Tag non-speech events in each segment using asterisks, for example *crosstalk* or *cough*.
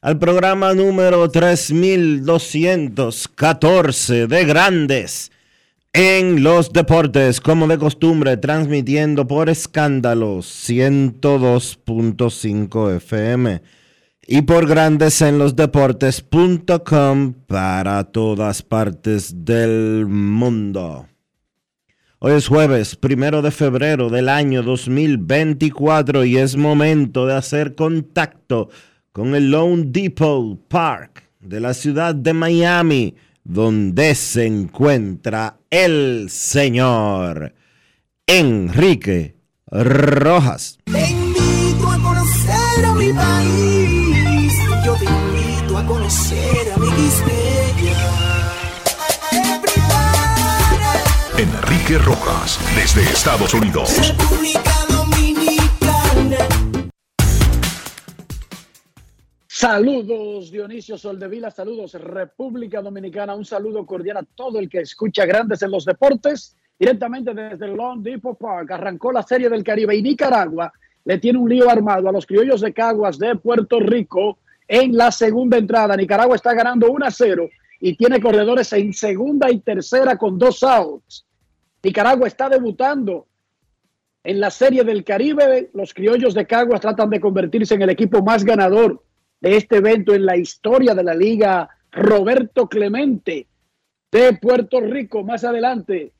al programa número 3214 de Grandes en los Deportes, como de costumbre, transmitiendo por escándalo 102.5 FM y por Grandes en los Deportes.com para todas partes del mundo. Hoy es jueves, primero de febrero del año 2024 y es momento de hacer contacto con el Lone Depot Park de la ciudad de Miami, donde se encuentra el señor Enrique Rojas. Te invito a conocer a mi país. Yo te invito a conocer a mi. Enrique Rojas desde Estados Unidos. República Saludos Dionisio Soldevila, saludos República Dominicana, un saludo cordial a todo el que escucha Grandes en los Deportes, directamente desde Long Depot Park. Arrancó la Serie del Caribe y Nicaragua le tiene un lío armado a los criollos de Caguas de Puerto Rico en la segunda entrada. Nicaragua está ganando 1 a 0 y tiene corredores en segunda y tercera con dos outs. Nicaragua está debutando en la Serie del Caribe. Los criollos de Caguas tratan de convertirse en el equipo más ganador de este evento en la historia de la liga Roberto Clemente de Puerto Rico. Más adelante,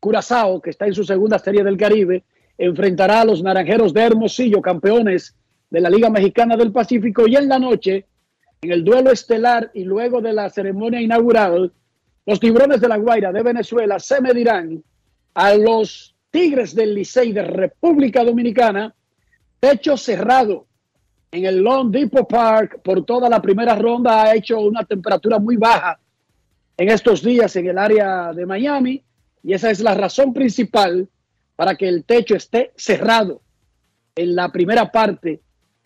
Curazao, que está en su segunda serie del Caribe, enfrentará a los Naranjeros de Hermosillo, campeones de la Liga Mexicana del Pacífico. Y en la noche, en el duelo estelar y luego de la ceremonia inaugural, los Tiburones de la Guaira de Venezuela se medirán a los Tigres del Licey de República Dominicana, techo cerrado en el Long Depot Park por toda la primera ronda. Ha hecho una temperatura muy baja en estos días en el área de Miami y esa es la razón principal para que el techo esté cerrado en la primera parte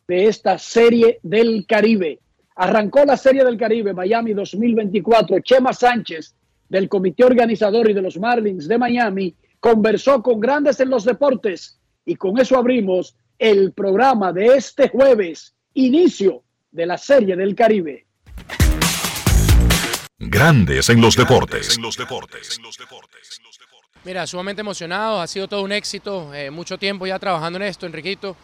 de esta serie del Caribe. Arrancó la serie del Caribe Miami 2024. Chema Sánchez del comité organizador y de los Marlins de Miami conversó con grandes en los deportes y con eso abrimos el programa de este jueves, inicio de la serie del Caribe. Grandes en los deportes. Mira, sumamente emocionado, ha sido todo un éxito, eh, mucho tiempo ya trabajando en esto, Enriquito,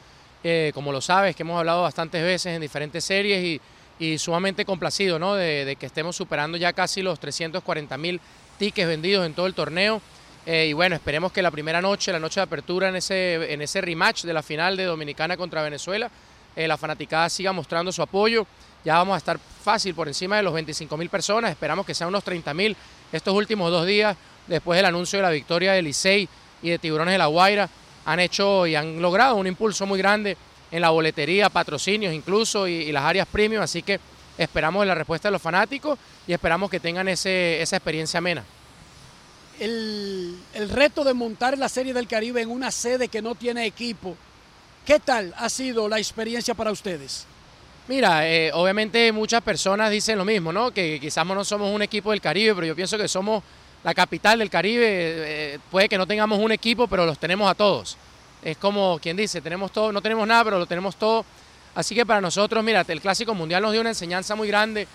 eh, como lo sabes, que hemos hablado bastantes veces en diferentes series y, y sumamente complacido ¿no? de, de, que estemos superando ya casi los 340 mil tickets vendidos en todo el torneo. Eh, y bueno, esperemos que la primera noche, la noche de apertura en ese, en ese rematch de la final de Dominicana contra Venezuela, la fanaticada siga mostrando su apoyo. Ya vamos a estar fácil por encima de los 25 mil personas, esperamos que sean unos 30 mil estos últimos dos días después del anuncio de la victoria de Licey y de Tiburones de la Guaira, han hecho y han logrado un impulso muy grande en la boletería, patrocinios incluso y, y las áreas premium, así que esperamos la respuesta de los fanáticos y esperamos que tengan ese, esa experiencia amena. El, el reto de montar la Serie del Caribe en una sede que no tiene equipo. ¿Qué tal ha sido la experiencia para ustedes? Mira, eh, obviamente muchas personas dicen lo mismo, ¿no? Que quizás no somos un equipo del Caribe, pero yo pienso que somos la capital del Caribe. Eh, puede que no tengamos un equipo, pero los tenemos a todos. Es como quien dice, tenemos todo, no tenemos nada, pero lo tenemos todo. Así que para nosotros, mira, el Clásico Mundial nos dio una enseñanza muy grande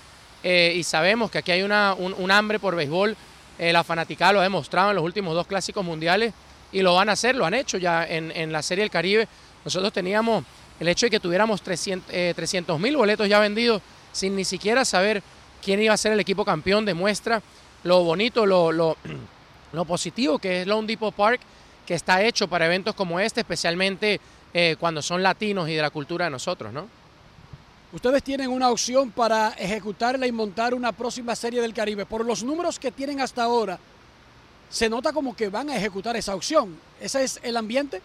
eh, y sabemos que aquí hay una, un, hambre por béisbol. La fanaticada lo ha demostrado en los últimos dos Clásicos Mundiales y lo van a hacer, lo han hecho ya en, en la Serie del Caribe. Nosotros teníamos el hecho de que tuviéramos 300 eh, mil boletos ya vendidos sin ni siquiera saber quién iba a ser el equipo campeón demuestra lo bonito, lo, *clears throat* lo, positivo que es Lone Depot Park, que está hecho para eventos como este, especialmente eh, cuando son latinos y de la cultura de nosotros, ¿no? Ustedes tienen una opción para ejecutarla y montar una próxima serie del Caribe. Por los números que tienen hasta ahora, se nota como que van a ejecutar esa opción. ¿Ese es el ambiente?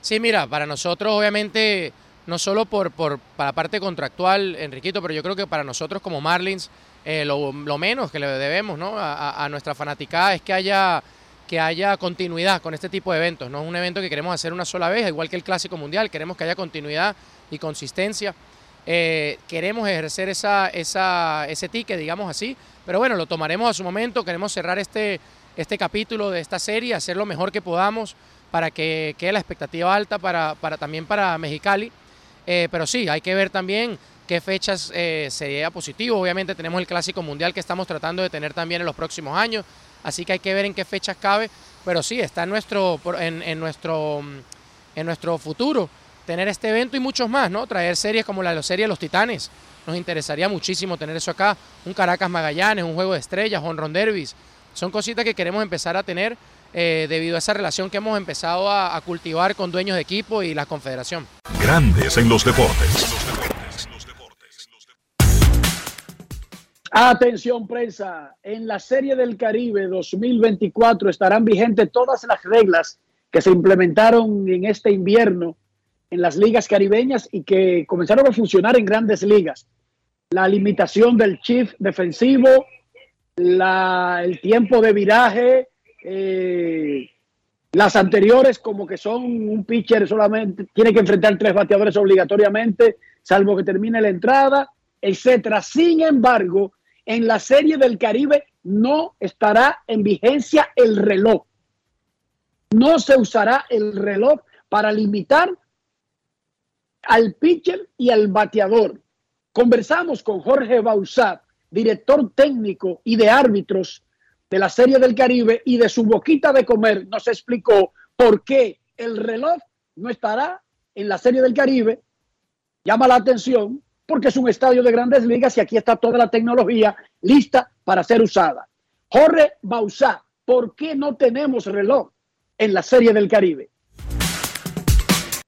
Sí, mira, para nosotros obviamente, no solo por, por para la parte contractual, Enriquito, pero yo creo que para nosotros como Marlins, eh, lo, menos que le debemos ¿no? a, nuestra fanaticada es que haya, que haya continuidad con este tipo de eventos. No es un evento que queremos hacer una sola vez, igual que el Clásico Mundial, queremos que haya continuidad y consistencia. Eh, queremos ejercer esa, esa, ese ticket, digamos así, pero bueno, lo tomaremos a su momento, queremos cerrar este, este capítulo de esta serie, hacer lo mejor que podamos para que quede la expectativa alta para, para también para Mexicali. Eh, pero sí, hay que ver también qué fechas eh, sería positivo. Obviamente tenemos el Clásico Mundial que estamos tratando de tener también en los próximos años, así que hay que ver en qué fechas cabe. Pero sí, está en nuestro, en, nuestro, en nuestro futuro tener este evento y muchos más, ¿no? Traer series como la de la serie de los Titanes. Nos interesaría muchísimo tener eso acá. Un Caracas Magallanes, un juego de estrellas, un Ron Derbys. Son cositas que queremos empezar a tener eh, debido a esa relación que hemos empezado a, cultivar con dueños de equipo y la confederación. Grandes en los deportes. Atención prensa, en la Serie del Caribe 2024 estarán vigentes todas las reglas que se implementaron en este invierno en las ligas caribeñas y que comenzaron a funcionar en grandes ligas. La limitación del chief defensivo, el tiempo de viraje, eh, las anteriores como que son un pitcher solamente, tiene que enfrentar tres bateadores obligatoriamente, salvo que termine la entrada, etcétera. Sin embargo, en la serie del Caribe no estará en vigencia el reloj. No se usará el reloj para limitar al pitcher y al bateador. Conversamos con Jorge Bausat, director técnico y de árbitros de la Serie del Caribe y de su boquita de comer nos explicó por qué el reloj no estará en la Serie del Caribe. Llama la atención porque es un estadio de grandes ligas y aquí está toda la tecnología lista para ser usada. Jorge Bausá, ¿por qué no tenemos reloj en la Serie del Caribe?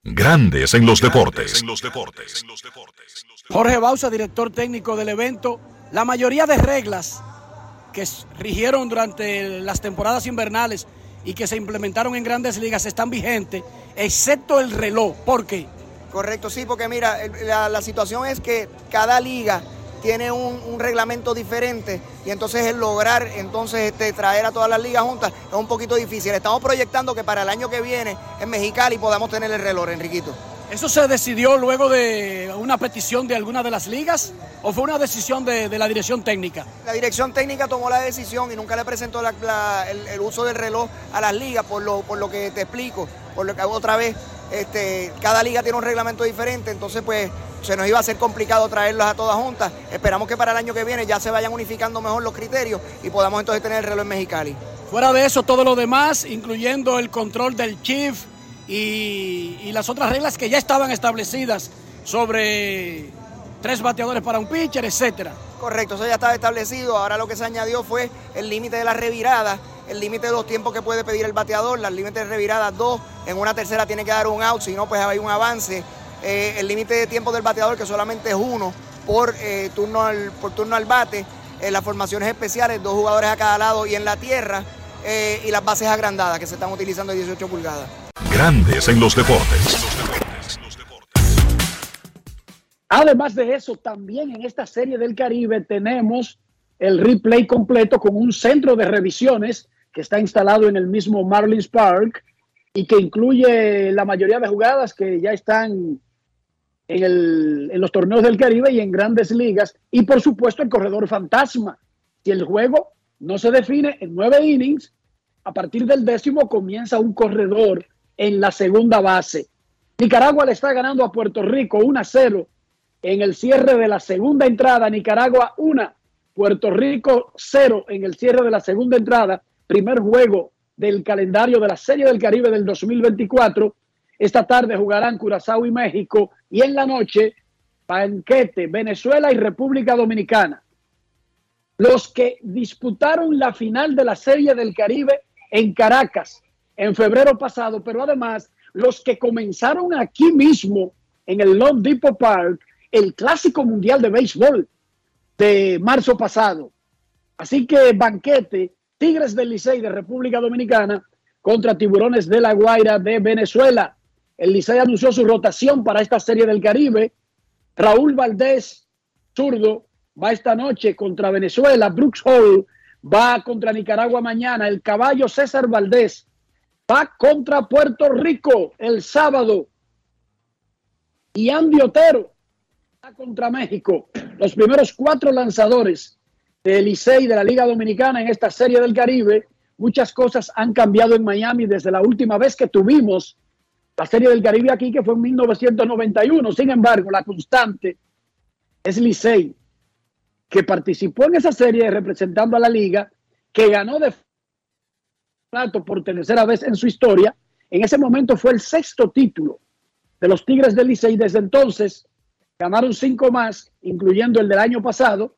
Grandes en los deportes. Jorge Bausa, director técnico del evento. La mayoría de reglas que rigieron durante las temporadas invernales y que se implementaron en grandes ligas están vigentes, excepto el reloj. ¿Por qué? Correcto, sí, porque mira, la, situación es que cada liga tiene un, reglamento diferente y entonces el lograr entonces este, traer a todas las ligas juntas es un poquito difícil. Estamos proyectando que para el año que viene en Mexicali podamos tener el reloj, Enriquito. ¿Eso se decidió luego de una petición de alguna de las ligas o fue una decisión de, la dirección técnica? La dirección técnica tomó la decisión y nunca le presentó el, uso del reloj a las ligas por lo, por lo que te explico, por lo que hago otra vez. Este, cada liga tiene un reglamento diferente, entonces pues se nos iba a ser complicado traerlas a todas juntas. Esperamos que para el año que viene ya se vayan unificando mejor los criterios y podamos entonces tener el reloj en Mexicali. Fuera de eso, todo lo demás, incluyendo el control del chief, y, las otras reglas que ya estaban establecidas sobre tres bateadores para un pitcher, etcétera. Correcto, eso ya estaba establecido. Ahora lo que se añadió fue el límite de la revirada, el límite de los tiempos que puede pedir el bateador, el límite de revirada dos, en una tercera tiene que dar un out, si no, pues hay un avance. Eh, el límite de tiempo del bateador, que solamente es uno por, eh, turno, al, por turno al bate. Eh, las formaciones especiales, dos jugadores a cada lado y en la tierra. y las bases agrandadas que se están utilizando de 18 pulgadas. Grandes en los deportes. Además de eso, también en esta serie del Caribe tenemos el replay completo con un centro de revisiones que está instalado en el mismo Marlins Park y que incluye la mayoría de jugadas que ya están en, el, en los torneos del Caribe y en grandes ligas. Y por supuesto el corredor fantasma. Si el juego no se define en nueve innings, a partir del décimo comienza un corredor en la segunda base. Nicaragua le está ganando a Puerto Rico 1 a 0 en el cierre de la segunda entrada. Nicaragua 1, Puerto Rico 0 en el cierre de la segunda entrada. Primer juego del calendario de la Serie del Caribe del 2024. Esta tarde jugarán Curazao y México y en la noche banquete Venezuela y República Dominicana. Los que disputaron la final de la Serie del Caribe en Caracas en febrero pasado, pero además los que comenzaron aquí mismo en el Long Depot Park el Clásico Mundial de Béisbol de marzo pasado. Así que banquete, Tigres del Licey de República Dominicana contra Tiburones de la Guaira de Venezuela. El Licey anunció su rotación para esta serie del Caribe. Raúl Valdés, zurdo, va esta noche contra Venezuela. Brooks Hall va contra Nicaragua mañana. El caballo César Valdés va contra Puerto Rico el sábado. Y Andy Otero va contra México. Los primeros cuatro lanzadores del Licey de la Liga Dominicana en esta serie del Caribe. Muchas cosas han cambiado en Miami desde la última vez que tuvimos la serie del Caribe aquí, que fue en 1991. Sin embargo, la constante es Licey, que participó en esa serie representando a la liga, que ganó de por tercera vez en su historia. En ese momento fue el sexto título de los Tigres del Licey. Desde entonces ganaron cinco más, incluyendo el del año pasado.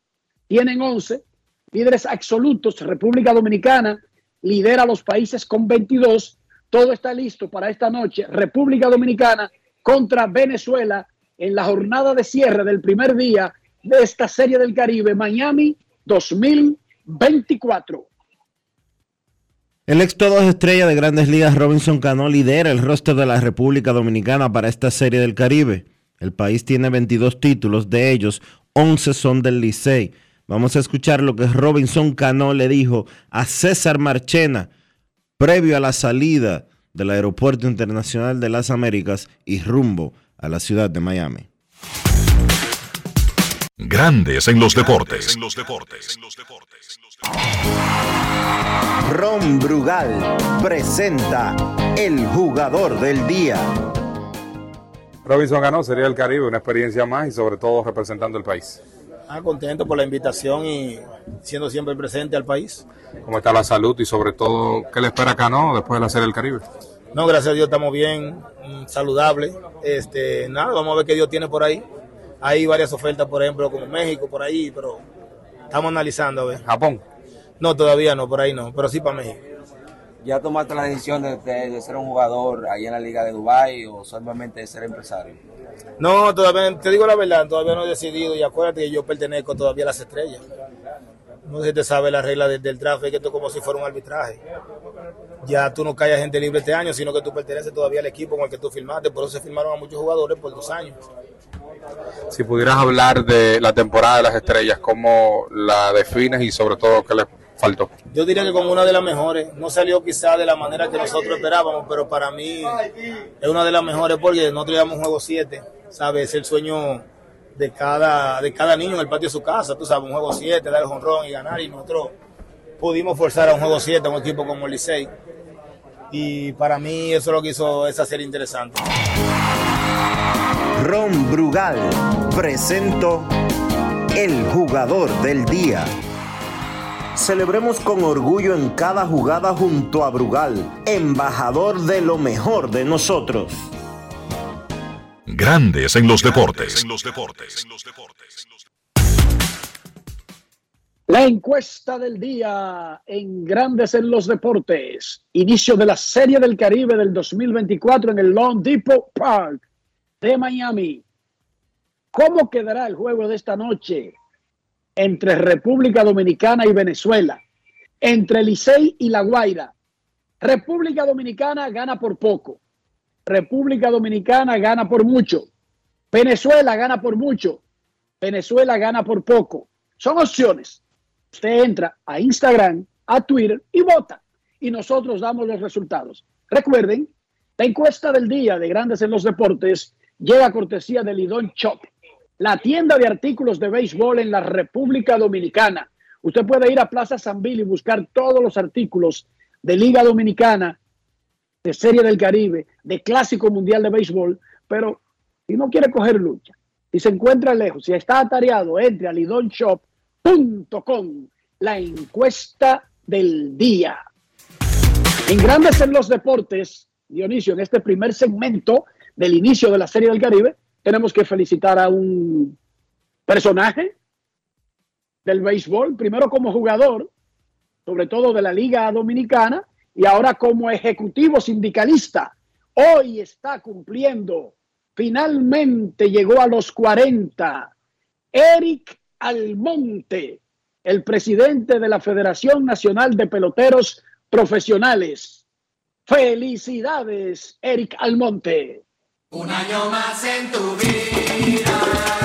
Tienen once líderes absolutos. República Dominicana lidera los países con 22. Todo está listo para esta noche. República Dominicana contra Venezuela en la jornada de cierre del primer día de esta serie del Caribe, Miami 2024. El ex todos estrella de grandes ligas Robinson Cano lidera el roster de la República Dominicana para esta serie del Caribe. El país tiene 22 títulos, de ellos 11 son del Licey. Vamos a escuchar lo que Robinson Cano le dijo a César Marchena previo a la salida del Aeropuerto Internacional de las Américas y rumbo a la ciudad de Miami. Grandes en los deportes. Ron Brugal presenta el jugador del día. Robinson ganó, sería el Caribe, una experiencia más y sobre todo representando el país. Ah, contento por la invitación y siendo siempre presente al país. ¿Cómo está la salud y sobre todo qué le espera a Cano después de la Serie del Caribe? No, gracias a Dios estamos bien, mm, saludable. Este, nada, vamos a ver qué Dios tiene por ahí. Hay varias ofertas, por ejemplo, como México, por ahí, pero estamos analizando a ver. ¿Japón? No, todavía no, por ahí no, pero sí para México. ¿Ya tomaste la decisión de, de- de ser un jugador ahí en la Liga de Dubái o solamente de ser empresario? No, todavía, te digo la verdad, todavía no he decidido y acuérdate que yo pertenezco todavía a las estrellas. No sé si te sabe la regla de- del draft, es que esto es como si fuera un arbitraje. Ya tú no callas gente libre este año, sino que tú perteneces todavía al equipo con el que tú firmaste, por eso se firmaron a muchos jugadores por dos años. Si pudieras hablar de la temporada de las estrellas, ¿cómo la defines y sobre todo qué le faltó? Yo diría que como una de las mejores, no salió quizá de la manera que nosotros esperábamos, pero para mí es una de las mejores porque nosotros llevamos un juego 7, ¿sabes? Es el sueño de cada, de cada niño en el patio de su casa, tú sabes, un juego 7, dar el jonrón y ganar, y nosotros pudimos forzar a un juego 7 a un equipo como el Licey. Y para mí eso es lo que hizo esa serie interesante. Ron Brugal presento el jugador del día. Celebremos con orgullo en cada jugada junto a Brugal, embajador de lo mejor de nosotros. Grandes en los deportes. La encuesta del día en Grandes en los Deportes. Inicio de la Serie del Caribe del 2024 en el Long Depot Park de Miami. ¿Cómo quedará el juego de esta noche entre República Dominicana y Venezuela? Entre Licey y La Guaira. República Dominicana gana por poco. República Dominicana gana por mucho. Venezuela gana por mucho. Venezuela gana por poco. Son opciones. Usted entra a Instagram, a Twitter y vota. y nosotros damos los resultados. Recuerden, la encuesta del día de Grandes en los Deportes llega a cortesía de Lidón Shop, la tienda de artículos de béisbol en la República Dominicana. Usted puede ir a Plaza San Bill y buscar todos los artículos de Liga Dominicana, de Serie del Caribe, de Clásico Mundial de Béisbol, pero si no quiere coger lucha, si se encuentra lejos, si está atareado, entre a lidonshop.com, la encuesta del día. En Grandes en los Deportes, Dionisio, en este primer segmento del inicio de la Serie del Caribe, tenemos que felicitar a un personaje del béisbol, primero como jugador, sobre todo de la Liga Dominicana, y ahora como ejecutivo sindicalista. Hoy está cumpliendo, finalmente llegó a los 40. Eric Almonte, el presidente de la Federación Nacional de Peloteros Profesionales. Felicidades, Eric Almonte. Un año más en tu vida.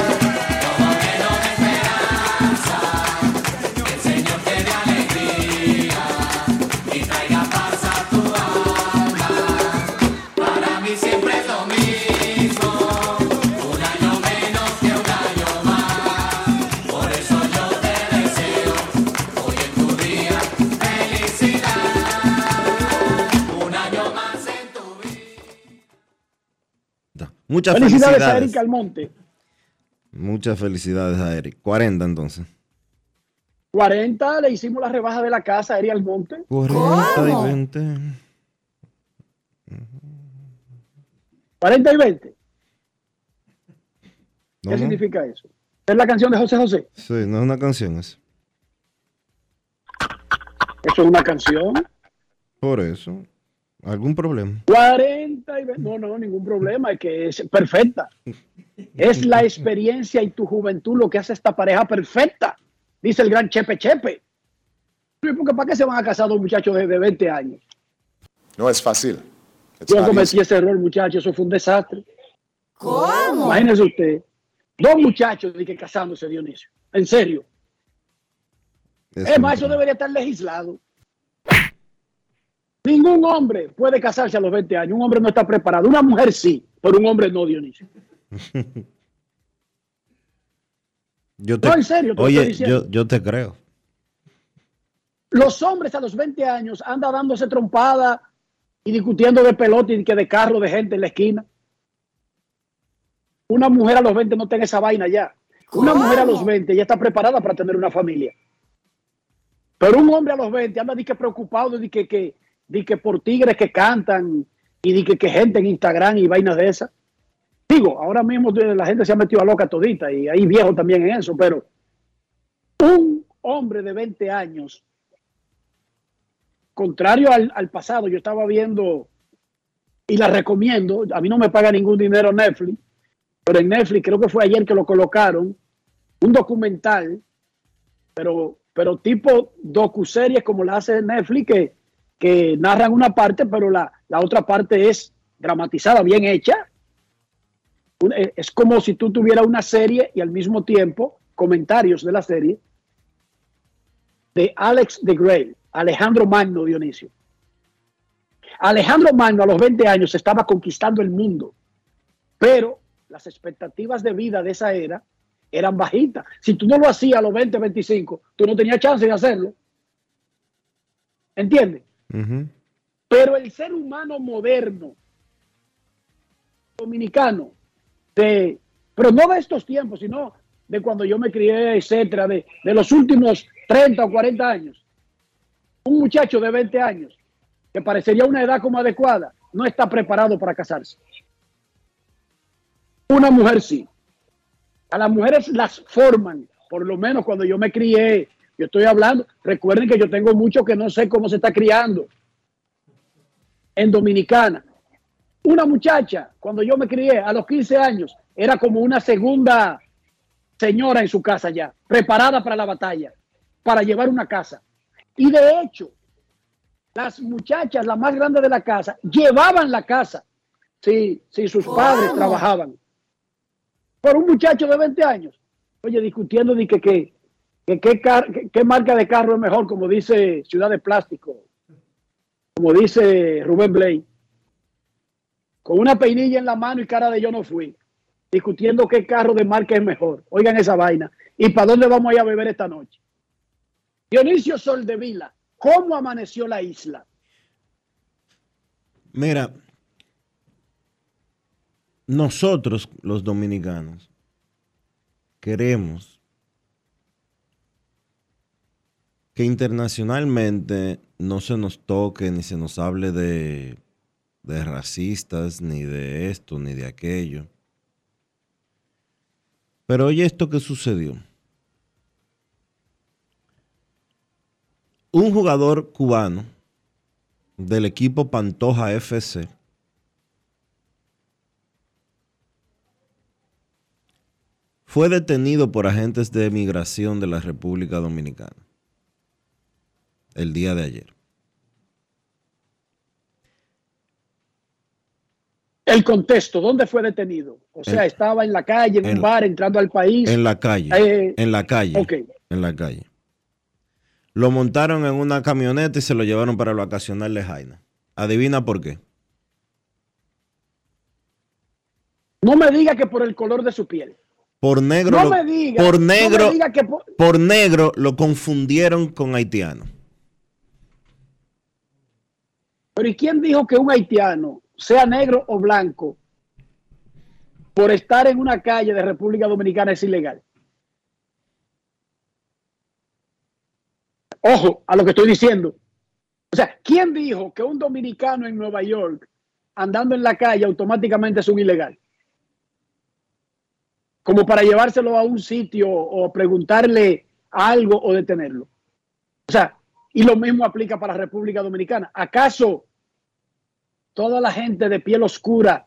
Muchas felicidades, a Eric Almonte. Muchas felicidades a Eric. 40 entonces. 40 le hicimos la rebaja de la casa a Eric Almonte. 40 y 20. 40 y 20. ¿Qué significa eso? ¿Es la canción de José José? Sí, no es una canción eso. ¿Eso es una canción? Por eso. ¿Algún problema? 40 y No, no, ningún problema, es que es perfecta. Es la experiencia y tu juventud lo que hace esta pareja perfecta, dice el gran Chepe Chepe. Porque ¿para qué se van a casar dos muchachos de, 20 años? No es fácil. Yo cometí ese error, muchachos, eso fue un desastre. ¿Cómo? Imagínese usted, dos muchachos de que casándose, Dionisio. En serio. es más, eso debería estar legislado. Ningún hombre puede casarse a los 20 años. Un hombre no está preparado. Una mujer sí, pero un hombre no, Dionisio. yo te, no, en serio. oye, yo, yo te creo. Los hombres a los 20 años andan dándose trompada y discutiendo de pelota y que de carro de gente en la esquina. Una mujer a los 20 no tiene esa vaina ya. Una mujer a los 20 ya está preparada para tener una familia. Pero un hombre a los 20 anda de que preocupado de que, que, di que por tigres que cantan y di que, que gente en Instagram y vainas de esas. Digo, ahora mismo la gente se ha metido a loca todita y hay viejos también en eso, pero un hombre de 20 años, contrario al, al pasado, yo estaba viendo y la recomiendo, a mí no me paga ningún dinero Netflix, pero en Netflix creo que fue ayer que lo colocaron, un documental, pero, pero tipo docuseries como la hace Netflix, que que narran una parte, pero la, otra parte es dramatizada, bien hecha. Eh, es como si tú tuvieras una serie y al mismo tiempo comentarios de la serie de Alex de Grey, Alejandro Magno Dionisio. Alejandro Magno a los 20 años estaba conquistando el mundo, pero las expectativas de vida de esa era eran bajitas. Si tú no lo hacías a los 20, 25, tú no tenías chance de hacerlo. ¿Entiendes? Pero el ser humano moderno, dominicano, de, pero no de estos tiempos, sino de cuando yo me crié, etcétera, de, de los últimos 30 o 40 años, un muchacho de 20 años, que parecería una edad como adecuada, no está preparado para casarse. Una mujer sí. A las mujeres las forman, por lo menos cuando yo me crié, yo estoy hablando, recuerden que yo tengo mucho que no sé cómo se está criando en Dominicana. Una muchacha, cuando yo me crié a los 15 años, era como una segunda señora en su casa ya, preparada para la batalla, para llevar una casa. Y de hecho, las muchachas, la más grande de la casa, llevaban la casa si, si sus padres trabajaban. Por un muchacho de 20 años, oye, discutiendo de que, que ¿Qué, marca de carro es mejor, como dice Ciudad de Plástico? como dice Rubén Blay, con una peinilla en la mano y cara de yo no fui, discutiendo qué carro de marca es mejor. Oigan esa vaina. ¿Y para dónde vamos a ir a beber esta noche? Dionisio Soldevila, ¿cómo amaneció la isla? Mira, nosotros los dominicanos queremos que internacionalmente no se nos toque ni se nos hable de, de racistas, ni de esto, ni de aquello. Pero oye esto que sucedió. Un jugador cubano del equipo Pantoja FC fue detenido por agentes de migración de la República Dominicana el día de ayer. El contexto, ¿dónde fue detenido? O sea, En- estaba en la calle, en, en- un bar, entrando al país. En la calle. Eh, en la calle. ok. En la calle. Lo montaron en una camioneta y se lo llevaron para el vacacional de Jaina. Adivina por qué. No me diga que por el color de su piel. Por negro, No lo- me diga. por no me negro, diga que por- por negro lo confundieron con haitiano. Pero ¿y quién dijo que un haitiano, sea negro o blanco, por estar en una calle de República Dominicana es ilegal? Ojo a lo que estoy diciendo. O sea, ¿quién dijo que un dominicano en Nueva York andando en la calle automáticamente es un ilegal? Como para llevárselo a un sitio o preguntarle algo o detenerlo. O sea, y lo mismo aplica para República Dominicana. ¿Acaso toda la gente de piel oscura,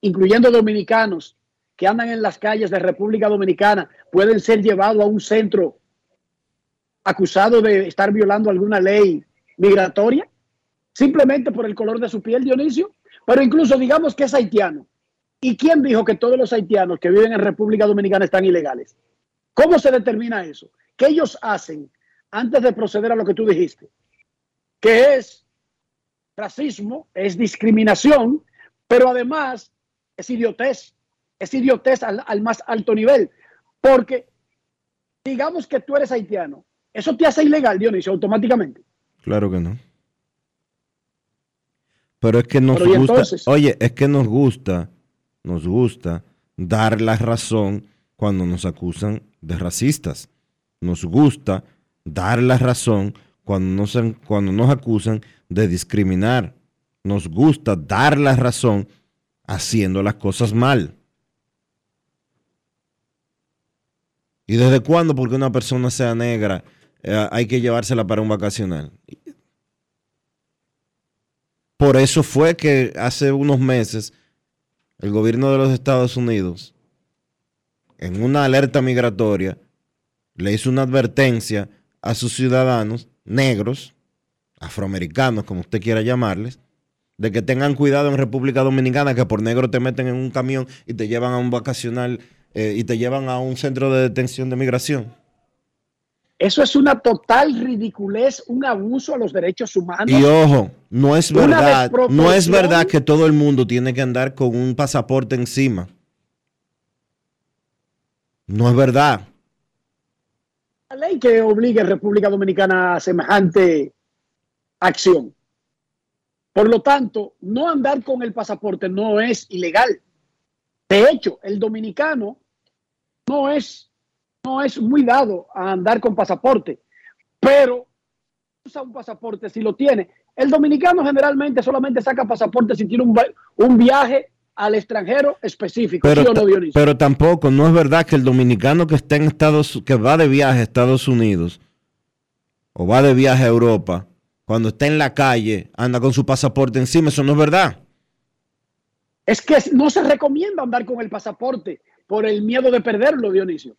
incluyendo dominicanos que andan en las calles de República Dominicana, pueden ser llevados a un centro acusados de estar violando alguna ley migratoria? Simplemente por el color de su piel, Dionisio. Pero incluso digamos que es haitiano. ¿Y quién dijo que todos los haitianos que viven en República Dominicana están ilegales? ¿Cómo se determina eso? ¿Qué ellos hacen antes de proceder a lo que tú dijiste? Que es racismo, es discriminación, pero además es idiotez. Es idiotez al, al más alto nivel. Porque digamos que tú eres haitiano. Eso te hace ilegal, Dionisio, automáticamente. Claro que no. Pero es que nos Pero, ¿y gusta, entonces? oye, es que nos gusta, nos gusta dar la razón cuando nos acusan de racistas. Nos gusta dar la razón cuando nos, cuando nos acusan de discriminar. Nos gusta dar la razón haciendo las cosas mal. ¿Y desde cuándo, porque una persona sea negra, eh, hay que llevársela para un vacacional? Por eso fue que hace unos meses el gobierno de los Estados Unidos, en una alerta migratoria, le hizo una advertencia a sus ciudadanos negros, afroamericanos, como usted quiera llamarles, de que tengan cuidado en República Dominicana, que por negro te meten en un camión y te llevan a un vacacional eh, y te llevan a un centro de detención de migración. Eso es una total ridiculez, un abuso a los derechos humanos. Y ojo, no es verdad, no es verdad que todo el mundo tiene que andar con un pasaporte encima. No es verdad. La ley que obligue a República Dominicana a semejante acción. Por lo tanto, no andar con el pasaporte no es ilegal. De hecho, el dominicano no es, no es muy dado a andar con pasaporte, pero usa un pasaporte si lo tiene. El dominicano generalmente solamente saca pasaporte si tiene un, un viaje al extranjero específico. Pero, ¿sí o no, ta- Dionisio? pero tampoco, no es verdad que el dominicano que está en Estados que va de viaje a Estados Unidos o va de viaje a Europa, cuando está en la calle, anda con su pasaporte encima, eso no es verdad. Es que no se recomienda andar con el pasaporte por el miedo de perderlo, Dionisio.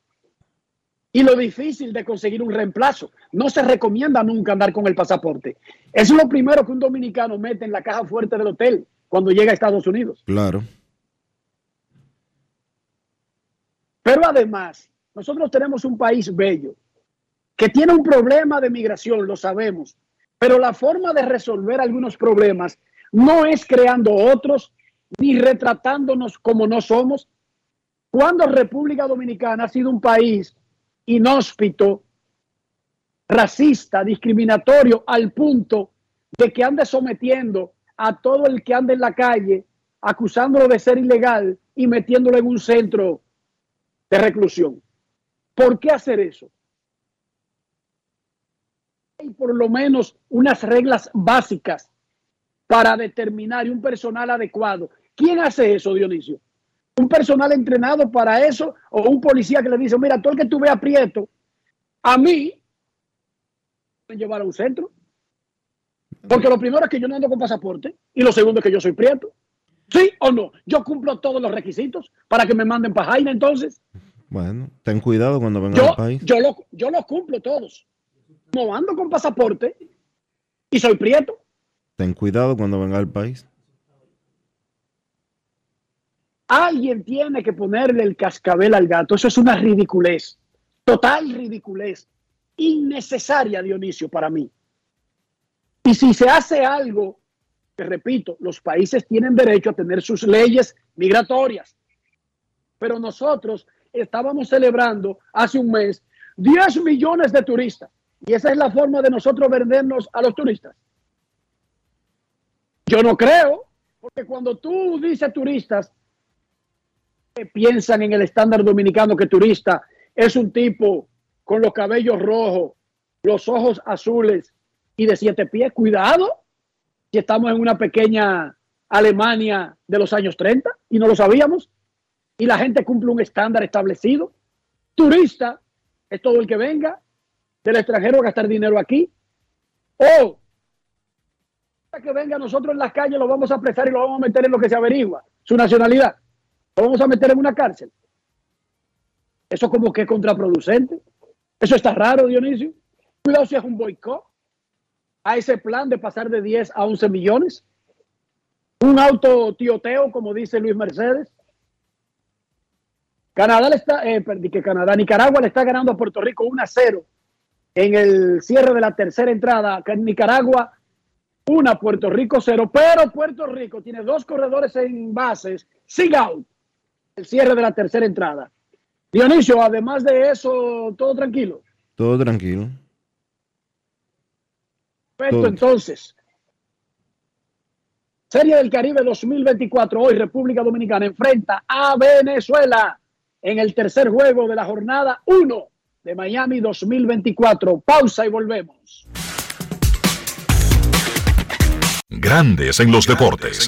Y lo difícil de conseguir un reemplazo. No se recomienda nunca andar con el pasaporte. Es lo primero que un dominicano mete en la caja fuerte del hotel cuando llega a Estados Unidos. Claro. Pero además, nosotros tenemos un país bello que tiene un problema de migración, lo sabemos. Pero la forma de resolver algunos problemas no es creando otros ni retratándonos como no somos. Cuando República Dominicana ha sido un país inhóspito, racista, discriminatorio, al punto de que ande sometiendo a todo el que ande en la calle, acusándolo de ser ilegal y metiéndolo en un centro de reclusión. ¿Por qué hacer eso? Hay por lo menos unas reglas básicas para determinar un personal adecuado. ¿Quién hace eso, Dionisio? ¿Un personal entrenado para eso o un policía que le dice, mira, todo el que tú veas aprieto, a mí, llevar a un centro? Porque lo primero es que yo no ando con pasaporte y lo segundo es que yo soy prieto. ¿Sí o no? Yo cumplo todos los requisitos para que me manden para Jaina entonces. Bueno, ten cuidado cuando venga Yo, al país. yo, lo, yo los cumplo todos. No ando con pasaporte y soy prieto. Ten cuidado cuando venga al país. Alguien tiene que ponerle el cascabel al gato. Eso es una ridiculez. Total ridiculez. Innecesaria, Dionisio, para mí. Y si se hace algo, que repito, los países tienen derecho a tener sus leyes migratorias. Pero nosotros estábamos celebrando hace un mes 10 millones de turistas. Y esa es la forma de nosotros vendernos a los turistas. Yo no creo, porque cuando tú dices turistas, piensan en el estándar dominicano que turista es un tipo con los cabellos rojos, los ojos azules y de siete pies. Cuidado, si estamos en una pequeña Alemania de los años 30 y no lo sabíamos, y la gente cumple un estándar establecido. Turista es todo el que venga del extranjero a gastar dinero aquí. O que venga nosotros en las calles lo vamos a apresar y lo vamos a meter en lo que se averigua, su nacionalidad. Lo vamos a meter en una cárcel. Eso como que es contraproducente. Eso está raro, Dionisio. Cuidado si es un boicot a ese plan de pasar de 10 a 11 millones. Un auto tioteo, como dice Luis Mercedes. Canadá le está, eh, que Canadá, Nicaragua le está ganando a Puerto Rico 1 a 0 en el cierre de la tercera entrada. Nicaragua 1, Puerto Rico 0, pero Puerto Rico tiene dos corredores en bases, sin out, el cierre de la tercera entrada. Dionisio, además de eso, todo tranquilo. Todo tranquilo. Perfecto, Todo. entonces. Serie del Caribe 2024. Hoy República Dominicana enfrenta a Venezuela en el tercer juego de la jornada 1 de Miami 2024. Pausa y volvemos. Grandes en los deportes.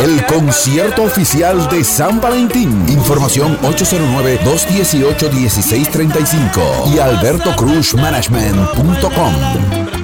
El concierto oficial de San Valentín. Información 809-218-1635 y albertocruzmanagement.com.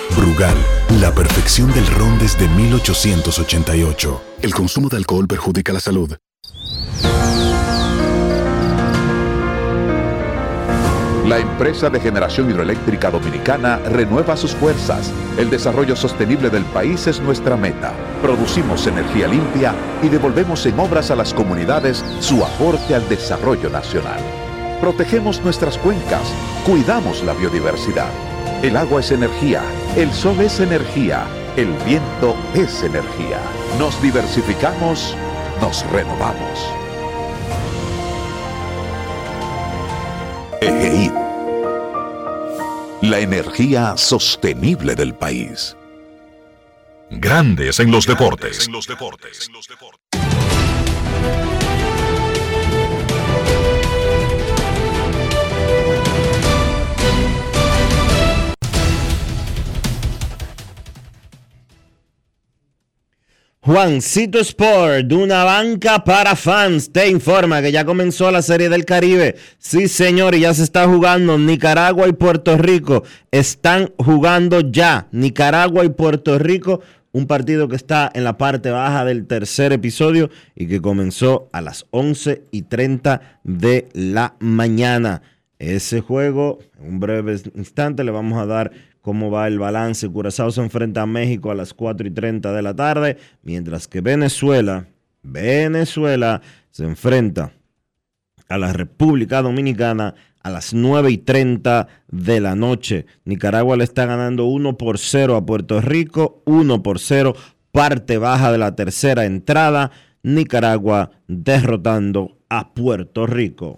Brugal, la perfección del ron desde 1888. El consumo de alcohol perjudica la salud. La empresa de generación hidroeléctrica dominicana renueva sus fuerzas. El desarrollo sostenible del país es nuestra meta. Producimos energía limpia y devolvemos en obras a las comunidades su aporte al desarrollo nacional. Protegemos nuestras cuencas, cuidamos la biodiversidad. El agua es energía, el sol es energía, el viento es energía. Nos diversificamos, nos renovamos. EGI. La energía sostenible del país. Grandes en los deportes. Juancito Sport, una banca para fans, te informa que ya comenzó la Serie del Caribe. Sí, señor, y ya se está jugando. Nicaragua y Puerto Rico están jugando ya. Nicaragua y Puerto Rico, un partido que está en la parte baja del tercer episodio y que comenzó a las 11 y 30 de la mañana. Ese juego, en un breve instante, le vamos a dar cómo va el balance. Curazao se enfrenta a México a las 4 y 30 de la tarde, mientras que Venezuela, Venezuela se enfrenta a la República Dominicana a las 9 y 30 de la noche. Nicaragua le está ganando 1 por 0 a Puerto Rico, 1 por 0, parte baja de la tercera entrada. Nicaragua derrotando a Puerto Rico.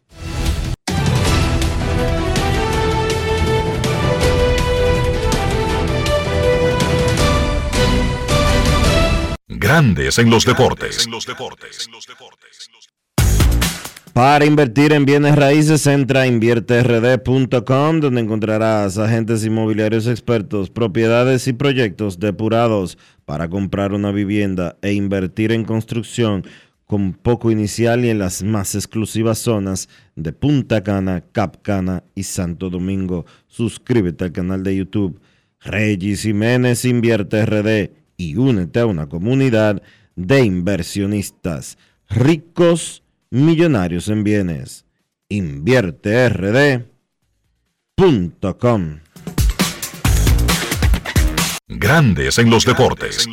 Grandes en los deportes. Para invertir en bienes raíces, entra a invierterd.com, donde encontrarás agentes inmobiliarios expertos, propiedades y proyectos depurados para comprar una vivienda e invertir en construcción con poco inicial y en las más exclusivas zonas de Punta Cana, Cap Cana y Santo Domingo. Suscríbete al canal de YouTube Regis Jiménez Invierte RD y únete a una comunidad de inversionistas ricos millonarios en bienes. InvierteRD.com Grandes en los deportes.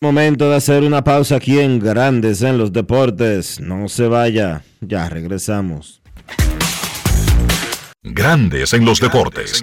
Momento de hacer una pausa aquí en Grandes en los Deportes. No se vaya, ya regresamos. Grandes en los deportes.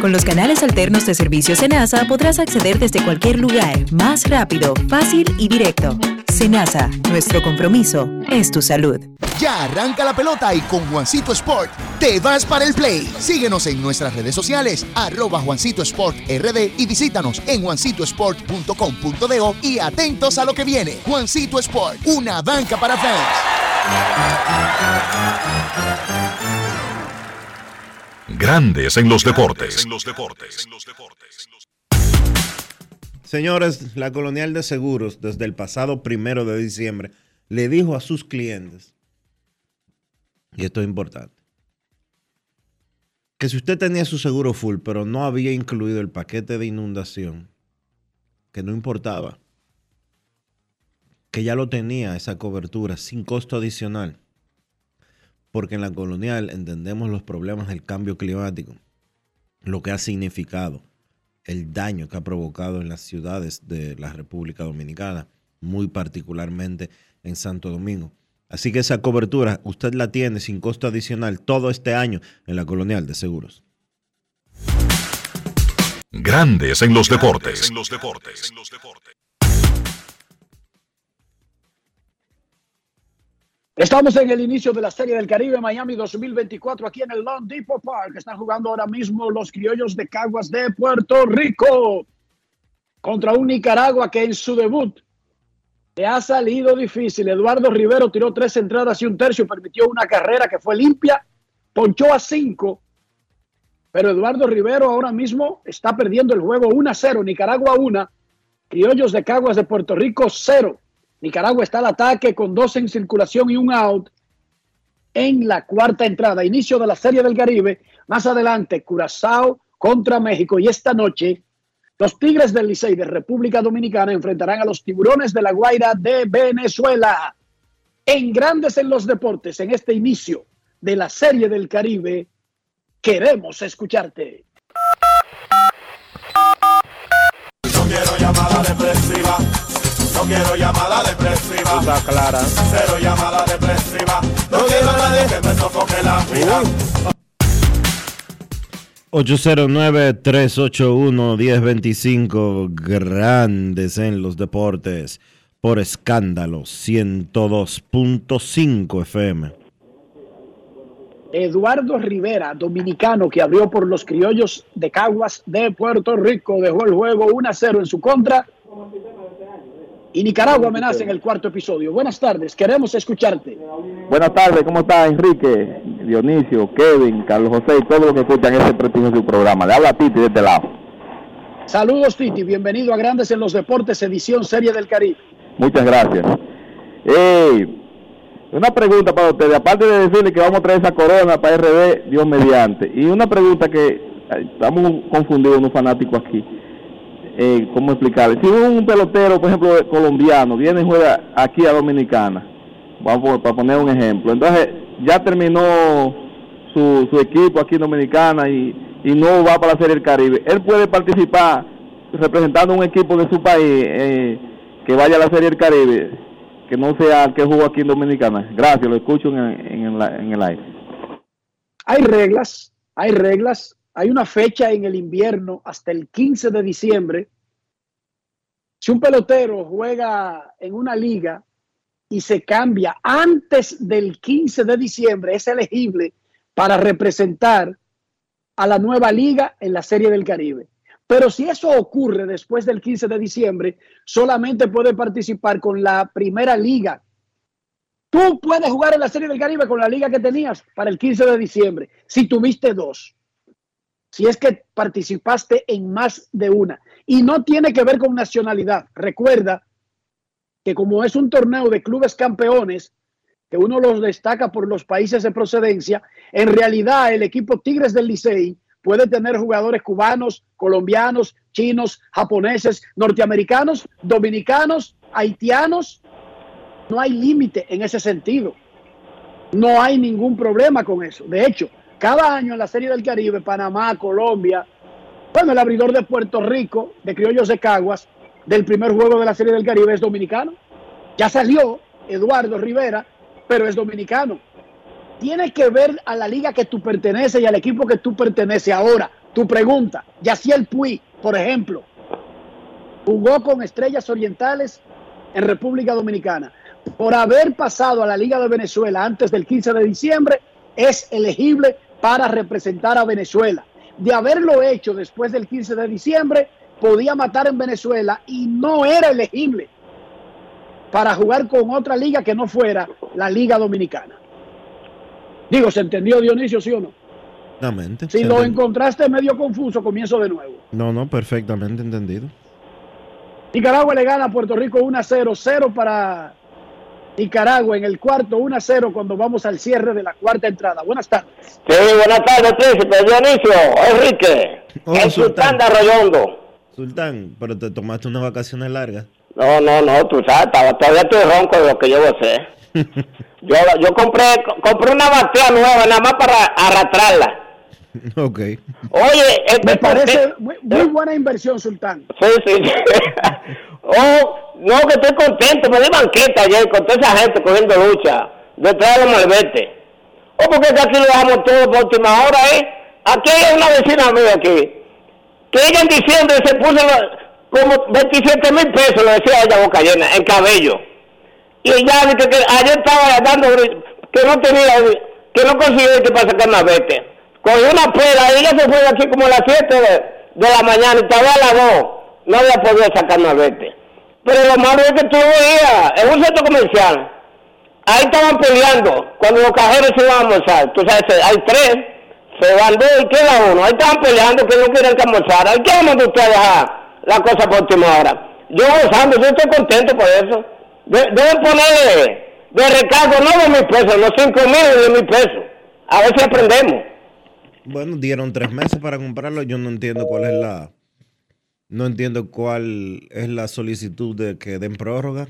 Con los canales alternos de servicio Senasa podrás acceder desde cualquier lugar, más rápido, fácil y directo. Senasa, nuestro compromiso es tu salud. Ya arranca la pelota y con Juancito Sport te vas para el play. Síguenos en nuestras redes sociales, arroba Juancito Sport RD y visítanos en juancitosport.com.de y atentos a lo que viene. Juancito Sport, una banca para fans. Grandes en los deportes. Señores, la Colonial de Seguros, desde el pasado primero de diciembre, le dijo a sus clientes, y esto es importante, que si usted tenía su seguro full, pero no había incluido el paquete de inundación, que no importaba, que ya lo tenía esa cobertura sin costo adicional, porque en la colonial entendemos los problemas del cambio climático, lo que ha significado, el daño que ha provocado en las ciudades de la República Dominicana, muy particularmente en Santo Domingo. Así que esa cobertura usted la tiene sin costo adicional todo este año en la Colonial de Seguros. Grandes en los deportes. Estamos en el inicio de la Serie del Caribe Miami 2024 aquí en el Long Depot Park. Están jugando ahora mismo los criollos de Caguas de Puerto Rico contra un Nicaragua que en su debut le ha salido difícil. Eduardo Rivero tiró tres entradas y un tercio, permitió una carrera que fue limpia, ponchó a cinco. Pero Eduardo Rivero ahora mismo está perdiendo el juego 1 a 0. Nicaragua 1, Criollos de Caguas de Puerto Rico 0. Nicaragua está al ataque con dos en circulación y un out en la cuarta entrada. Inicio de la Serie del Caribe. Más adelante, Curazao contra México. Y esta noche, los Tigres del Licey de República Dominicana enfrentarán a los Tiburones de la Guaira de Venezuela. En Grandes en los Deportes, en este inicio de la Serie del Caribe, queremos escucharte. Quiero. No quiero llamada depresiva. Está clara. Cero llamada depresiva. No quiero a nadie que me sofoque la vida. 809-381-1025, grandes en los deportes, por escándalo 102.5 FM. Eduardo Rivera, dominicano que abrió por los criollos de Caguas de Puerto Rico, dejó el juego 1 a 0 en su contra. Y Nicaragua amenaza en el cuarto episodio. Buenas tardes, queremos escucharte. Buenas tardes, ¿cómo está Enrique, Dionisio, Kevin, Carlos José y todos los que escuchan ese prestigioso programa? Le habla Titi de este lado. Saludos, Titi. Bienvenido a Grandes en los Deportes, edición Serie del Caribe. Muchas gracias. Eh, una pregunta para ustedes, aparte de decirle que vamos a traer esa corona para RD, Dios mediante. Y una pregunta que estamos confundidos unos fanáticos aquí. Eh, ¿Cómo explicarle? Si un pelotero, por ejemplo, colombiano, viene y juega aquí a Dominicana, vamos para poner un ejemplo, entonces ya terminó su, su equipo aquí en Dominicana y, y no va para la Serie del Caribe, él puede participar representando un equipo de su país eh, que vaya a la Serie del Caribe, que no sea el que jugó aquí en Dominicana. Gracias, lo escucho en, en, el, en el aire. Hay reglas, hay reglas. Hay una fecha en el invierno hasta el 15 de diciembre. Si un pelotero juega en una liga y se cambia antes del 15 de diciembre, es elegible para representar a la nueva liga en la Serie del Caribe. Pero si eso ocurre después del 15 de diciembre, solamente puede participar con la primera liga. Tú puedes jugar en la Serie del Caribe con la liga que tenías para el 15 de diciembre, si tuviste dos. Si es que participaste en más de una. Y no tiene que ver con nacionalidad. Recuerda que como es un torneo de clubes campeones, que uno los destaca por los países de procedencia, en realidad el equipo Tigres del Licey puede tener jugadores cubanos, colombianos, chinos, japoneses, norteamericanos, dominicanos, haitianos. No hay límite en ese sentido. No hay ningún problema con eso. De hecho, cada año en la Serie del Caribe, Panamá, Colombia, bueno, el abridor de Puerto Rico, de Criollos de Caguas, del primer juego de la Serie del Caribe es dominicano. Ya salió Eduardo Rivera, pero es dominicano. Tiene que ver a la liga que tú perteneces y al equipo que tú perteneces. Ahora, tu pregunta, Yaciel Puy, por ejemplo, jugó con Estrellas Orientales en República Dominicana. Por haber pasado a la Liga de Venezuela antes del 15 de diciembre, es elegible para representar a Venezuela. De haberlo hecho después del 15 de diciembre, podía matar en Venezuela y no era elegible para jugar con otra liga que no fuera la Liga Dominicana. Digo, ¿se entendió Dionisio, sí o no? Si lo encontraste medio confuso, comienzo de nuevo. No, no, perfectamente entendido. Nicaragua le gana a Puerto Rico 1 a 0, 0 para Nicaragua en el cuarto, 1 a 0 cuando vamos al cierre de la cuarta entrada. Buenas tardes. Sí, buenas tardes, príncipe. Dionisio, Enrique, Hola, el sultán de Arroyondo. Sultán, pero te tomaste unas vacaciones largas. No, no, no, tú sabes, estaba- todavía estoy ronco de lo que yo sé. *laughs* Yo, yo compré, compré una batea nueva nada más para arrastrarla. *laughs* ok. Oye, este Me parece conte- muy, muy buena inversión, Sultán. Sí, sí. *laughs* oh, no, que estoy contento. Me di banqueta ayer con toda esa gente cogiendo lucha detrás de malvete. Oh, porque que aquí lo dejamos todo por última hora, ¿eh? Aquí hay una vecina mía aquí, que ella en diciembre se puso lo- como 27 mil pesos, le decía ella boca llena, en cabello. Y ella dice que ayer estaba dando que no tenía, que no consiguió que para sacar malvete. Cogió una pela y ella se fue aquí como a las 7 de, de la mañana y todavía a las 2 no había podido sacar malvete. Pero lo malo es que tú veías, en un centro comercial, ahí estaban peleando cuando los cajeros se iban a almorzar. Tú sabes, hay tres, se van dos y queda uno. Ahí estaban peleando que no quieren que almorzar. ¿Ahí qué mandó usted a dejar la cosa por última hora? Yo gozando, yo estoy contento por eso. De- deben ponerle de recargo no de mil pesos, no cinco mil y de mil pesos. A ver si aprendemos. Bueno, dieron tres meses para comprarlo. Yo no entiendo cuál es la. No entiendo cuál es la solicitud de que den prórroga.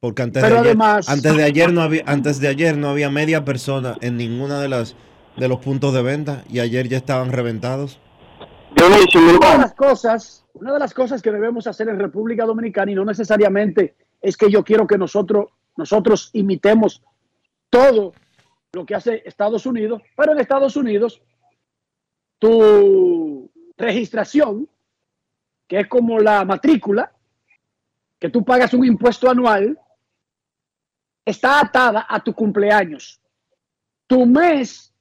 Porque antes Pero de ayer, además- antes de ayer no había, antes de ayer no había media persona en ninguna de las de los puntos de venta y ayer ya estaban reventados. Una de las cosas, una de las cosas que debemos hacer en República Dominicana y no necesariamente es que yo quiero que nosotros nosotros imitemos todo lo que hace Estados Unidos, pero en Estados Unidos tu registración, que es como la matrícula, que tú pagas un impuesto anual, está atada a tu cumpleaños. Tu mes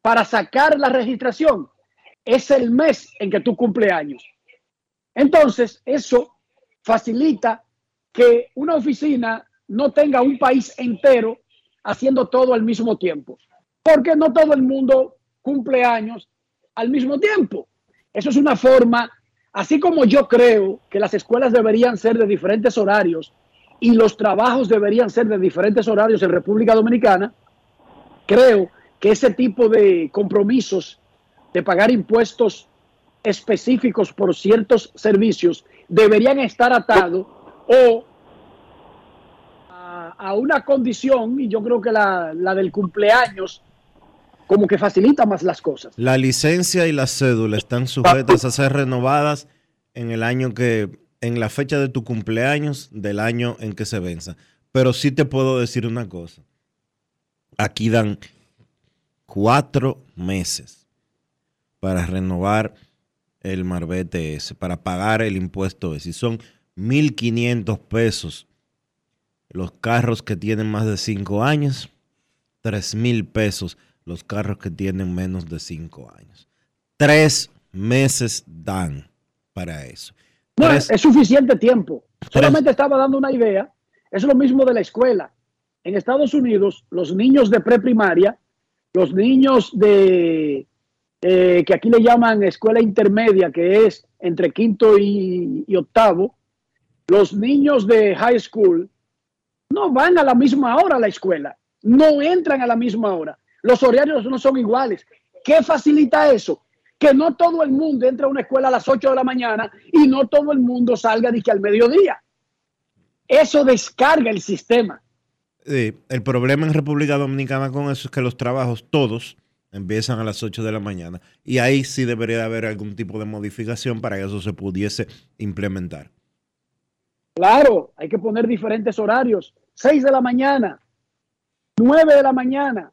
para sacar la registración es el mes en que tú cumpleaños. Entonces, eso facilita que una oficina no tenga un país entero haciendo todo al mismo tiempo, porque no todo el mundo cumple años al mismo tiempo. Eso es una forma, así como yo creo que las escuelas deberían ser de diferentes horarios y los trabajos deberían ser de diferentes horarios en República Dominicana, creo que ese tipo de compromisos de pagar impuestos específicos por ciertos servicios deberían estar atados o a, una condición, y yo creo que la del cumpleaños como que facilita más las cosas. La licencia y la cédula están sujetas a ser renovadas en el año que, en la fecha de tu cumpleaños del año en que se venza. Pero sí te puedo decir una cosa. Aquí dan cuatro meses para renovar el Marbete ese, para pagar el impuesto ese. Y son 1.500 pesos los carros que tienen más de cinco años, 3.000 pesos los carros que tienen menos de cinco años. Tres meses dan para eso. No, Tres- es suficiente tiempo. Solamente estaba dando una idea. Es lo mismo de la escuela. En Estados Unidos, los niños de preprimaria, los niños de eh, que aquí le llaman escuela intermedia, que es entre quinto y, y octavo, los niños de high school no van a la misma hora a la escuela, no entran a la misma hora. Los horarios no son iguales. ¿Qué facilita eso? Que no todo el mundo entre a una escuela a las 8 de la mañana y no todo el mundo salga de que al mediodía. Eso descarga el sistema. Sí, el problema en República Dominicana con eso es que los trabajos todos empiezan a las 8 de la mañana. Y ahí sí debería haber algún tipo de modificación para que eso se pudiese implementar. Claro, hay que poner diferentes horarios. 6 de la mañana, 9 de la mañana,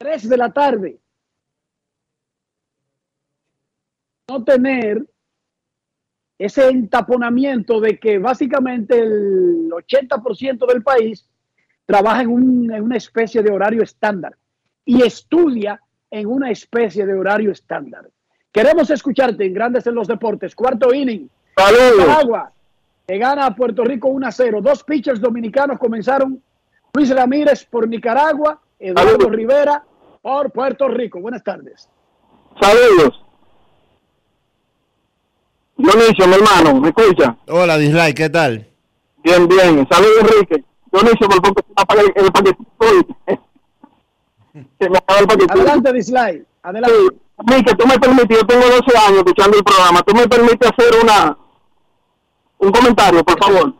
3 de la tarde. No tener ese entaponamiento de que básicamente el 80% del país trabaja en, un- en una especie de horario estándar y estudia en una especie de horario estándar. Queremos escucharte en Grandes en los Deportes. Cuarto inning. Nicaragua que gana a Puerto Rico 1 a 0. Dos pitchers dominicanos comenzaron. Luis Ramírez por Nicaragua, Eduardo Rivera por Puerto Rico. Buenas tardes. Saludos. Dionisio, mi hermano, ¿me escucha? Hola, Dislike, ¿qué tal? Bien, bien. Saludos, Enrique. Dionisio, por me apaga el. Se me acaba el paquetico. *laughs* Adelante, Dislike. Adelante. Sí. Enrique, tú me permites, yo tengo 12 años escuchando el programa, tú me permites hacer una un comentario, por favor.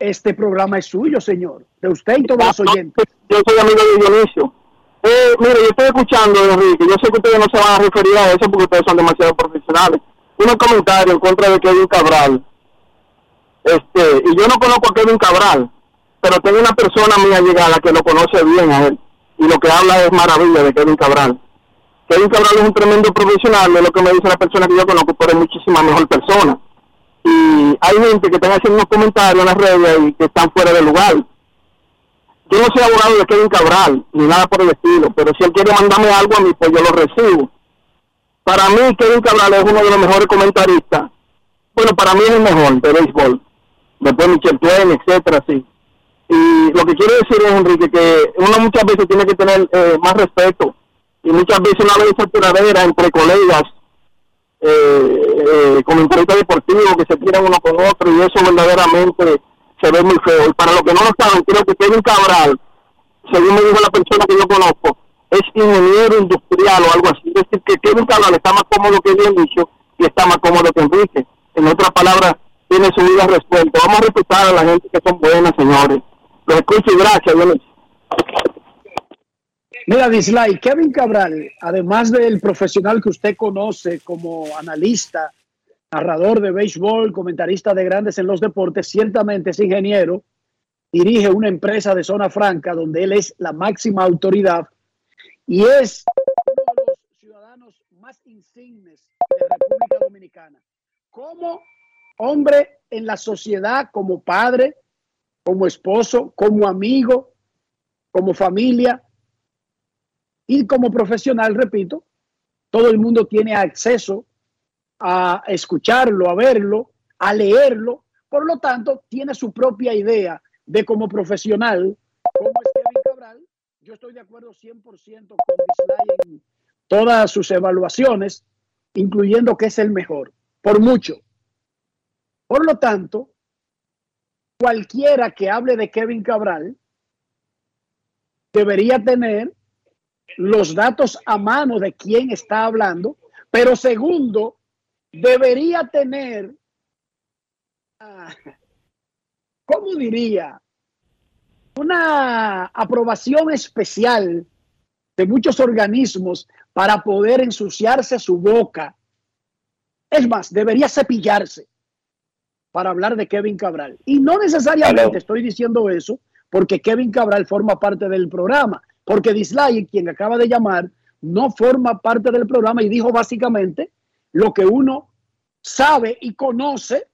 Este programa es suyo, señor. De usted y todos los oyentes. Yo soy amigo de Dionisio. Eh, mire, yo estoy escuchando, Enrique. Yo sé que ustedes no se van a referir a eso porque ustedes son demasiado profesionales. Un comentario en contra de Kevin Cabral. Este, y yo no conozco a Kevin Cabral, pero tengo una persona mía llegada que lo conoce bien a él. Y lo que habla es maravilla de Kevin Cabral. Kevin Cabral es un tremendo profesional, es lo que me dice la persona que yo conozco, pero es muchísima mejor persona. Y hay gente que están haciendo unos comentarios en las redes y que están fuera de lugar. Yo no soy abogado de Kevin Cabral, ni nada por el estilo, pero si él quiere mandarme algo a mí, pues yo lo recibo. Para mí, Kevin Cabral es uno de los mejores comentaristas. Bueno, para mí es el mejor de béisbol. Después Michel Twain, etcétera, sí. Y lo que quiero decir es, Enrique, que uno muchas veces tiene que tener eh, más respeto. Y muchas veces una vez tiradera entre colegas, eh, eh, comentaristas deportivos que se tiran uno con otro, y eso verdaderamente se ve muy feo. Y para los que no lo saben, creo que Kevin Cabral, según me dijo la persona que yo conozco, es ingeniero industrial o algo así. Es decir, que Kevin Cabral está más cómodo que bien dicho y está más cómodo que Enrique. En otras palabras, tiene su vida resuelta. Vamos a respetar a la gente que son buenas, señores. Los escucho y gracias. Mira, Dislike, Kevin Cabral, además del profesional que usted conoce como analista, narrador de béisbol, comentarista de grandes en los deportes, ciertamente es ingeniero, dirige una empresa de zona franca donde él es la máxima autoridad y es uno de los ciudadanos más insignes de República Dominicana. Como hombre en la sociedad, como padre, como esposo, como amigo, como familia y como profesional, repito, todo el mundo tiene acceso a escucharlo, a verlo, a leerlo, por lo tanto, tiene su propia idea de como profesional, cómo es Kevin Cabral. Yo estoy de acuerdo 100% con en todas sus evaluaciones, incluyendo que es el mejor, por mucho. Por lo tanto, cualquiera que hable de Kevin Cabral debería tener los datos a mano de quién está hablando, pero segundo, debería tener, ah, ¿cómo diría? Una aprobación especial de muchos organismos para poder ensuciarse su boca. Es más, debería cepillarse para hablar de Kevin Cabral. Y no necesariamente estoy diciendo eso porque Kevin Cabral forma parte del programa, porque Dislike, quien acaba de llamar, no forma parte del programa y dijo básicamente lo que uno sabe y conoce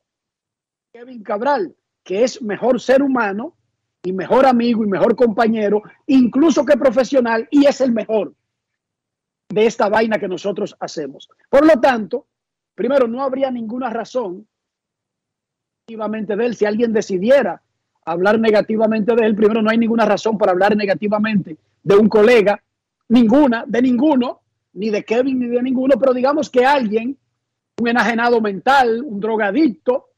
Kevin Cabral, que es mejor ser humano y mejor amigo y mejor compañero, incluso que profesional, y es el mejor de esta vaina que nosotros hacemos. Por lo tanto, primero, no habría ninguna razón negativamente de él. Si alguien decidiera hablar negativamente de él, primero no hay ninguna razón para hablar negativamente de un colega, ninguna, de ninguno, ni de Kevin ni de ninguno, pero digamos que alguien, un enajenado mental, un drogadicto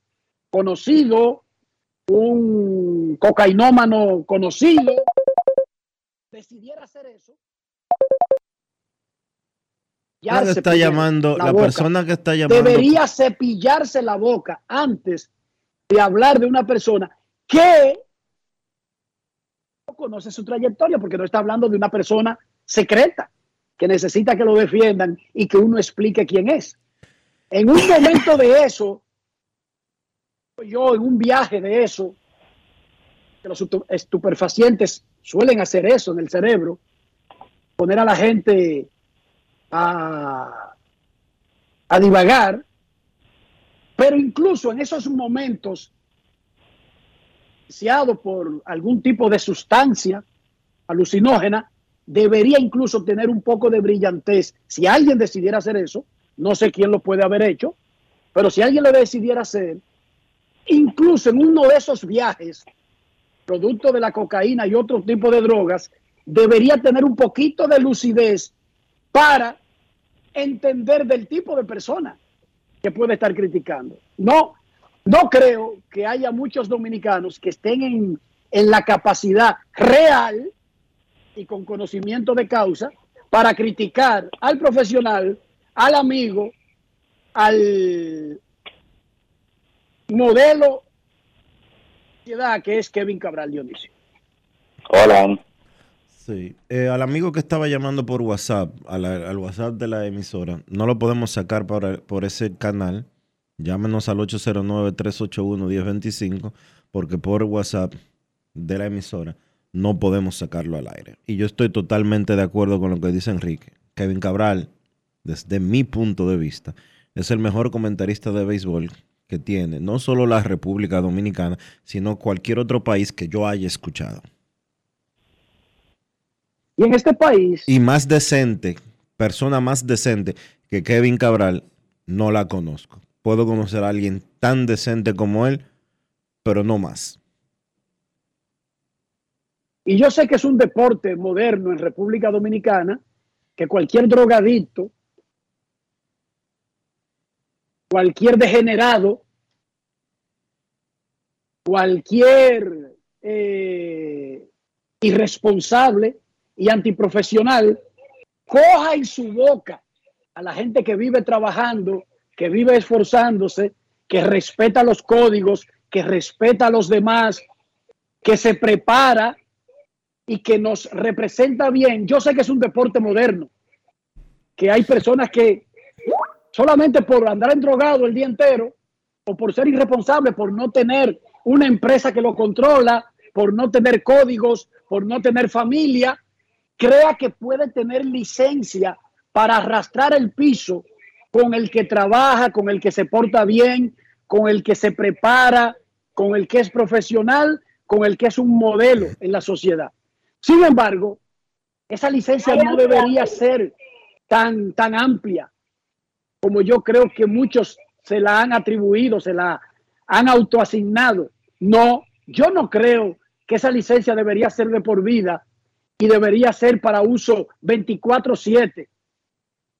conocido, un cocainómano conocido, decidiera hacer eso. La que cepillarse está llamando, la, persona que está llamando. Debería cepillarse la boca antes de hablar de una persona que no conoce su trayectoria, porque no está hablando de una persona secreta que necesita que lo defiendan y que uno explique quién es. En un momento de eso, yo en un viaje de eso, que los estu- estupefacientes suelen hacer eso en el cerebro, poner a la gente a, a divagar, pero incluso en esos momentos, por algún tipo de sustancia alucinógena, debería incluso tener un poco de brillantez. Si alguien decidiera hacer eso, no sé quién lo puede haber hecho, pero si alguien lo decidiera hacer, incluso en uno de esos viajes, producto de la cocaína y otro tipo de drogas, debería tener un poquito de lucidez para entender del tipo de persona que puede estar criticando. No, no creo que haya muchos dominicanos que estén en, en la capacidad real y con conocimiento de causa para criticar al profesional, al amigo, al modelo de que es Kevin Cabral Dionisio. Hola. Sí, eh, al amigo que estaba llamando por WhatsApp, al WhatsApp de la emisora, no lo podemos sacar por, por ese canal. Llámenos al 809-381-1025, porque por WhatsApp de la emisora no podemos sacarlo al aire. Y yo estoy totalmente de acuerdo con lo que dice Enrique. Kevin Cabral, desde mi punto de vista, es el mejor comentarista de béisbol que tiene no solo la República Dominicana, sino cualquier otro país que yo haya escuchado. Y en este país... Y más decente, persona más decente que Kevin Cabral, no la conozco. Puedo conocer a alguien tan decente como él, pero no más. Y yo sé que es un deporte moderno en República Dominicana, que cualquier drogadito cualquier degenerado, cualquier eh, irresponsable y antiprofesional coja en su boca a la gente que vive trabajando, que vive esforzándose, que respeta los códigos, que respeta a los demás, que se prepara y que nos representa bien. Yo sé que es un deporte moderno, que hay personas que solamente por andar en drogado el día entero o por ser irresponsable, por no tener una empresa que lo controla, por no tener códigos, por no tener familia, crea que puede tener licencia para arrastrar el piso con el que trabaja, con el que se porta bien, con el que se prepara, con el que es profesional, con el que es un modelo en la sociedad. Sin embargo, esa licencia no debería ser tan, tan amplia como yo creo que muchos se la han atribuido, se la han autoasignado. No, yo no creo que esa licencia debería ser de por vida y debería ser para uso 24/7.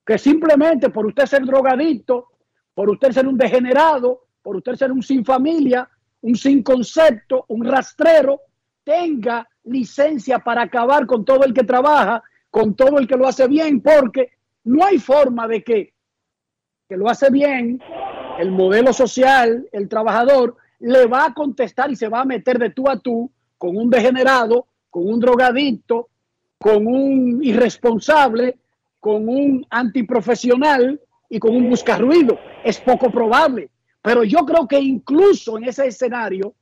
Que simplemente por usted ser drogadicto, por usted ser un degenerado, por usted ser un sin familia, un sin concepto, un rastrero, tenga licencia para acabar con todo el que trabaja, con todo el que lo hace bien, porque no hay forma de que que lo hace bien, el modelo social, el trabajador, le va a contestar y se va a meter de tú a tú con un degenerado, con un drogadicto, con un irresponsable, con un antiprofesional y con un buscarruido. Es poco probable. Pero yo creo que incluso en ese escenario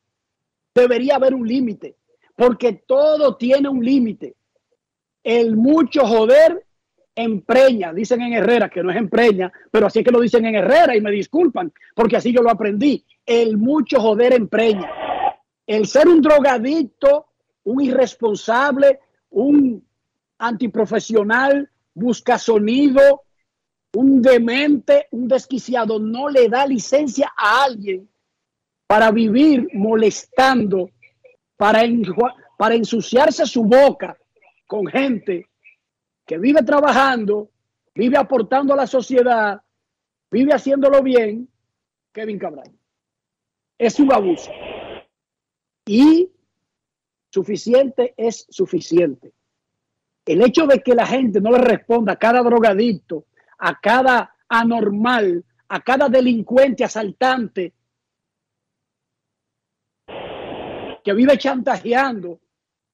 debería haber un límite, porque todo tiene un límite. El mucho joder empreña, dicen en Herrera, que no es empreña, pero así es que lo dicen en Herrera y me disculpan, porque así yo lo aprendí. El mucho joder empreña. El ser un drogadicto, un irresponsable, un antiprofesional, busca sonido, un demente, un desquiciado, no le da licencia a alguien para vivir molestando, para, para ensuciarse su boca con gente que vive trabajando, vive aportando a la sociedad, vive haciéndolo bien, Kevin Cabral. Es un abuso. Y suficiente es suficiente. El hecho de que la gente no le responda a cada drogadicto, a cada anormal, a cada delincuente asaltante que vive chantajeando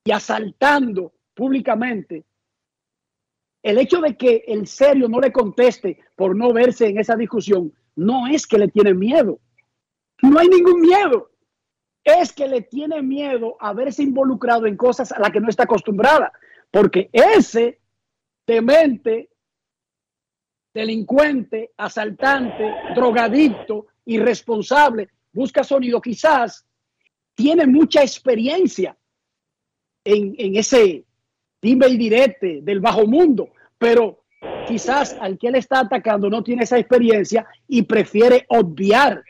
y asaltando públicamente, el hecho de que el serio no le conteste por no verse en esa discusión, no es que le tiene miedo. No hay ningún miedo. Es que le tiene miedo a verse involucrado en cosas a las que no está acostumbrada. Porque ese demente, delincuente, asaltante, drogadicto, irresponsable, busca sonido, quizás tiene mucha experiencia en, en ese dime y direte del bajo mundo, pero quizás al que él está atacando no tiene esa experiencia y prefiere obviar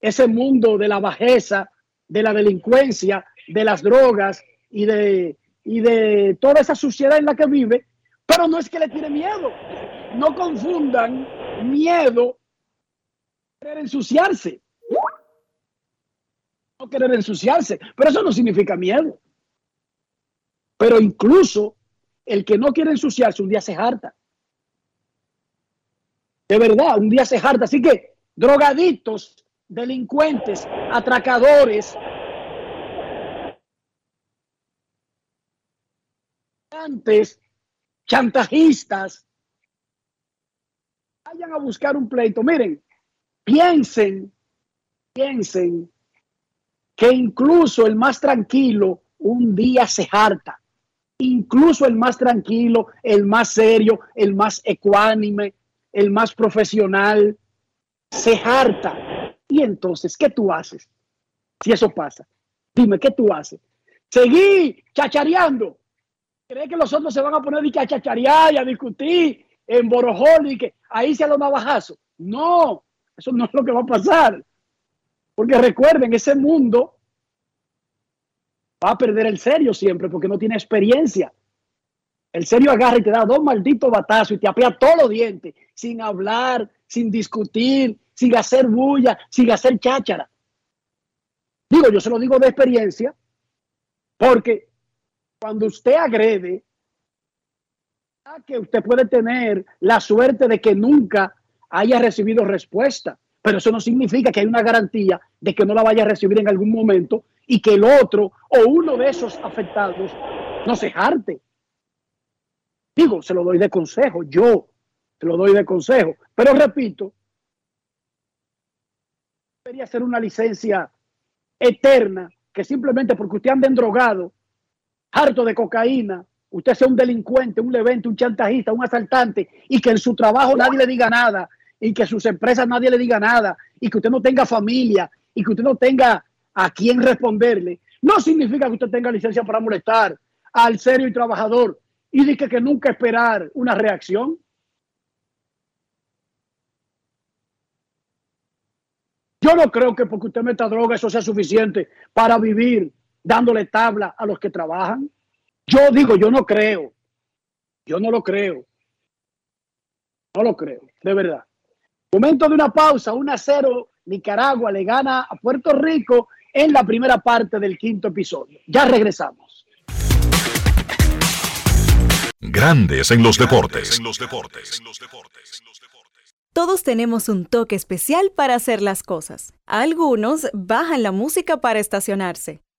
ese mundo de la bajeza, de la delincuencia, de las drogas y de y de toda esa suciedad en la que vive, pero no es que le tiene miedo. No confundan miedo querer ensuciarse. No querer ensuciarse, pero eso no significa miedo. Pero incluso el que no quiere ensuciarse un día se harta. De verdad, un día se harta. Así que drogadictos, delincuentes, atracadores, chantajistas, vayan a buscar un pleito. Miren, piensen, piensen que incluso el más tranquilo un día se harta. Incluso el más tranquilo, el más serio, el más ecuánime, el más profesional, se harta. Y entonces, ¿qué tú haces? Si eso pasa, dime, ¿qué tú haces? Seguí chachareando. ¿Cree que los otros se van a poner a chacharear y a discutir en Borojol y que ahí se los navajazos? No, eso no es lo que va a pasar. Porque recuerden, ese mundo va a perder el serio siempre porque no tiene experiencia. El serio agarra y te da dos malditos batazos y te apea todos los dientes sin hablar, sin discutir, sin hacer bulla, sin hacer cháchara. Digo, yo se lo digo de experiencia porque cuando usted agrede, que usted puede tener la suerte de que nunca haya recibido respuesta, pero eso no significa que hay una garantía de que no la vaya a recibir en algún momento y que el otro o uno de esos afectados no se jarte. Digo, se lo doy de consejo, yo se lo doy de consejo, pero repito, debería ser una licencia eterna que simplemente porque usted anda drogado, harto de cocaína, usted sea un delincuente, un levante, un chantajista, un asaltante y que en su trabajo nadie le diga nada y que sus empresas nadie le diga nada y que usted no tenga familia y que usted no tenga a quién responderle, no significa que usted tenga licencia para molestar al serio y trabajador y dice que nunca esperar una reacción. Yo no creo que porque usted meta droga eso sea suficiente para vivir dándole tabla a los que trabajan. Yo digo, yo no creo. Yo no lo creo. No lo creo, de verdad. Momento de una pausa, 1 a 0. Nicaragua le gana a Puerto Rico en la primera parte del quinto episodio. Ya regresamos. Grandes en los deportes. Todos tenemos un toque especial para hacer las cosas. Algunos bajan la música para estacionarse.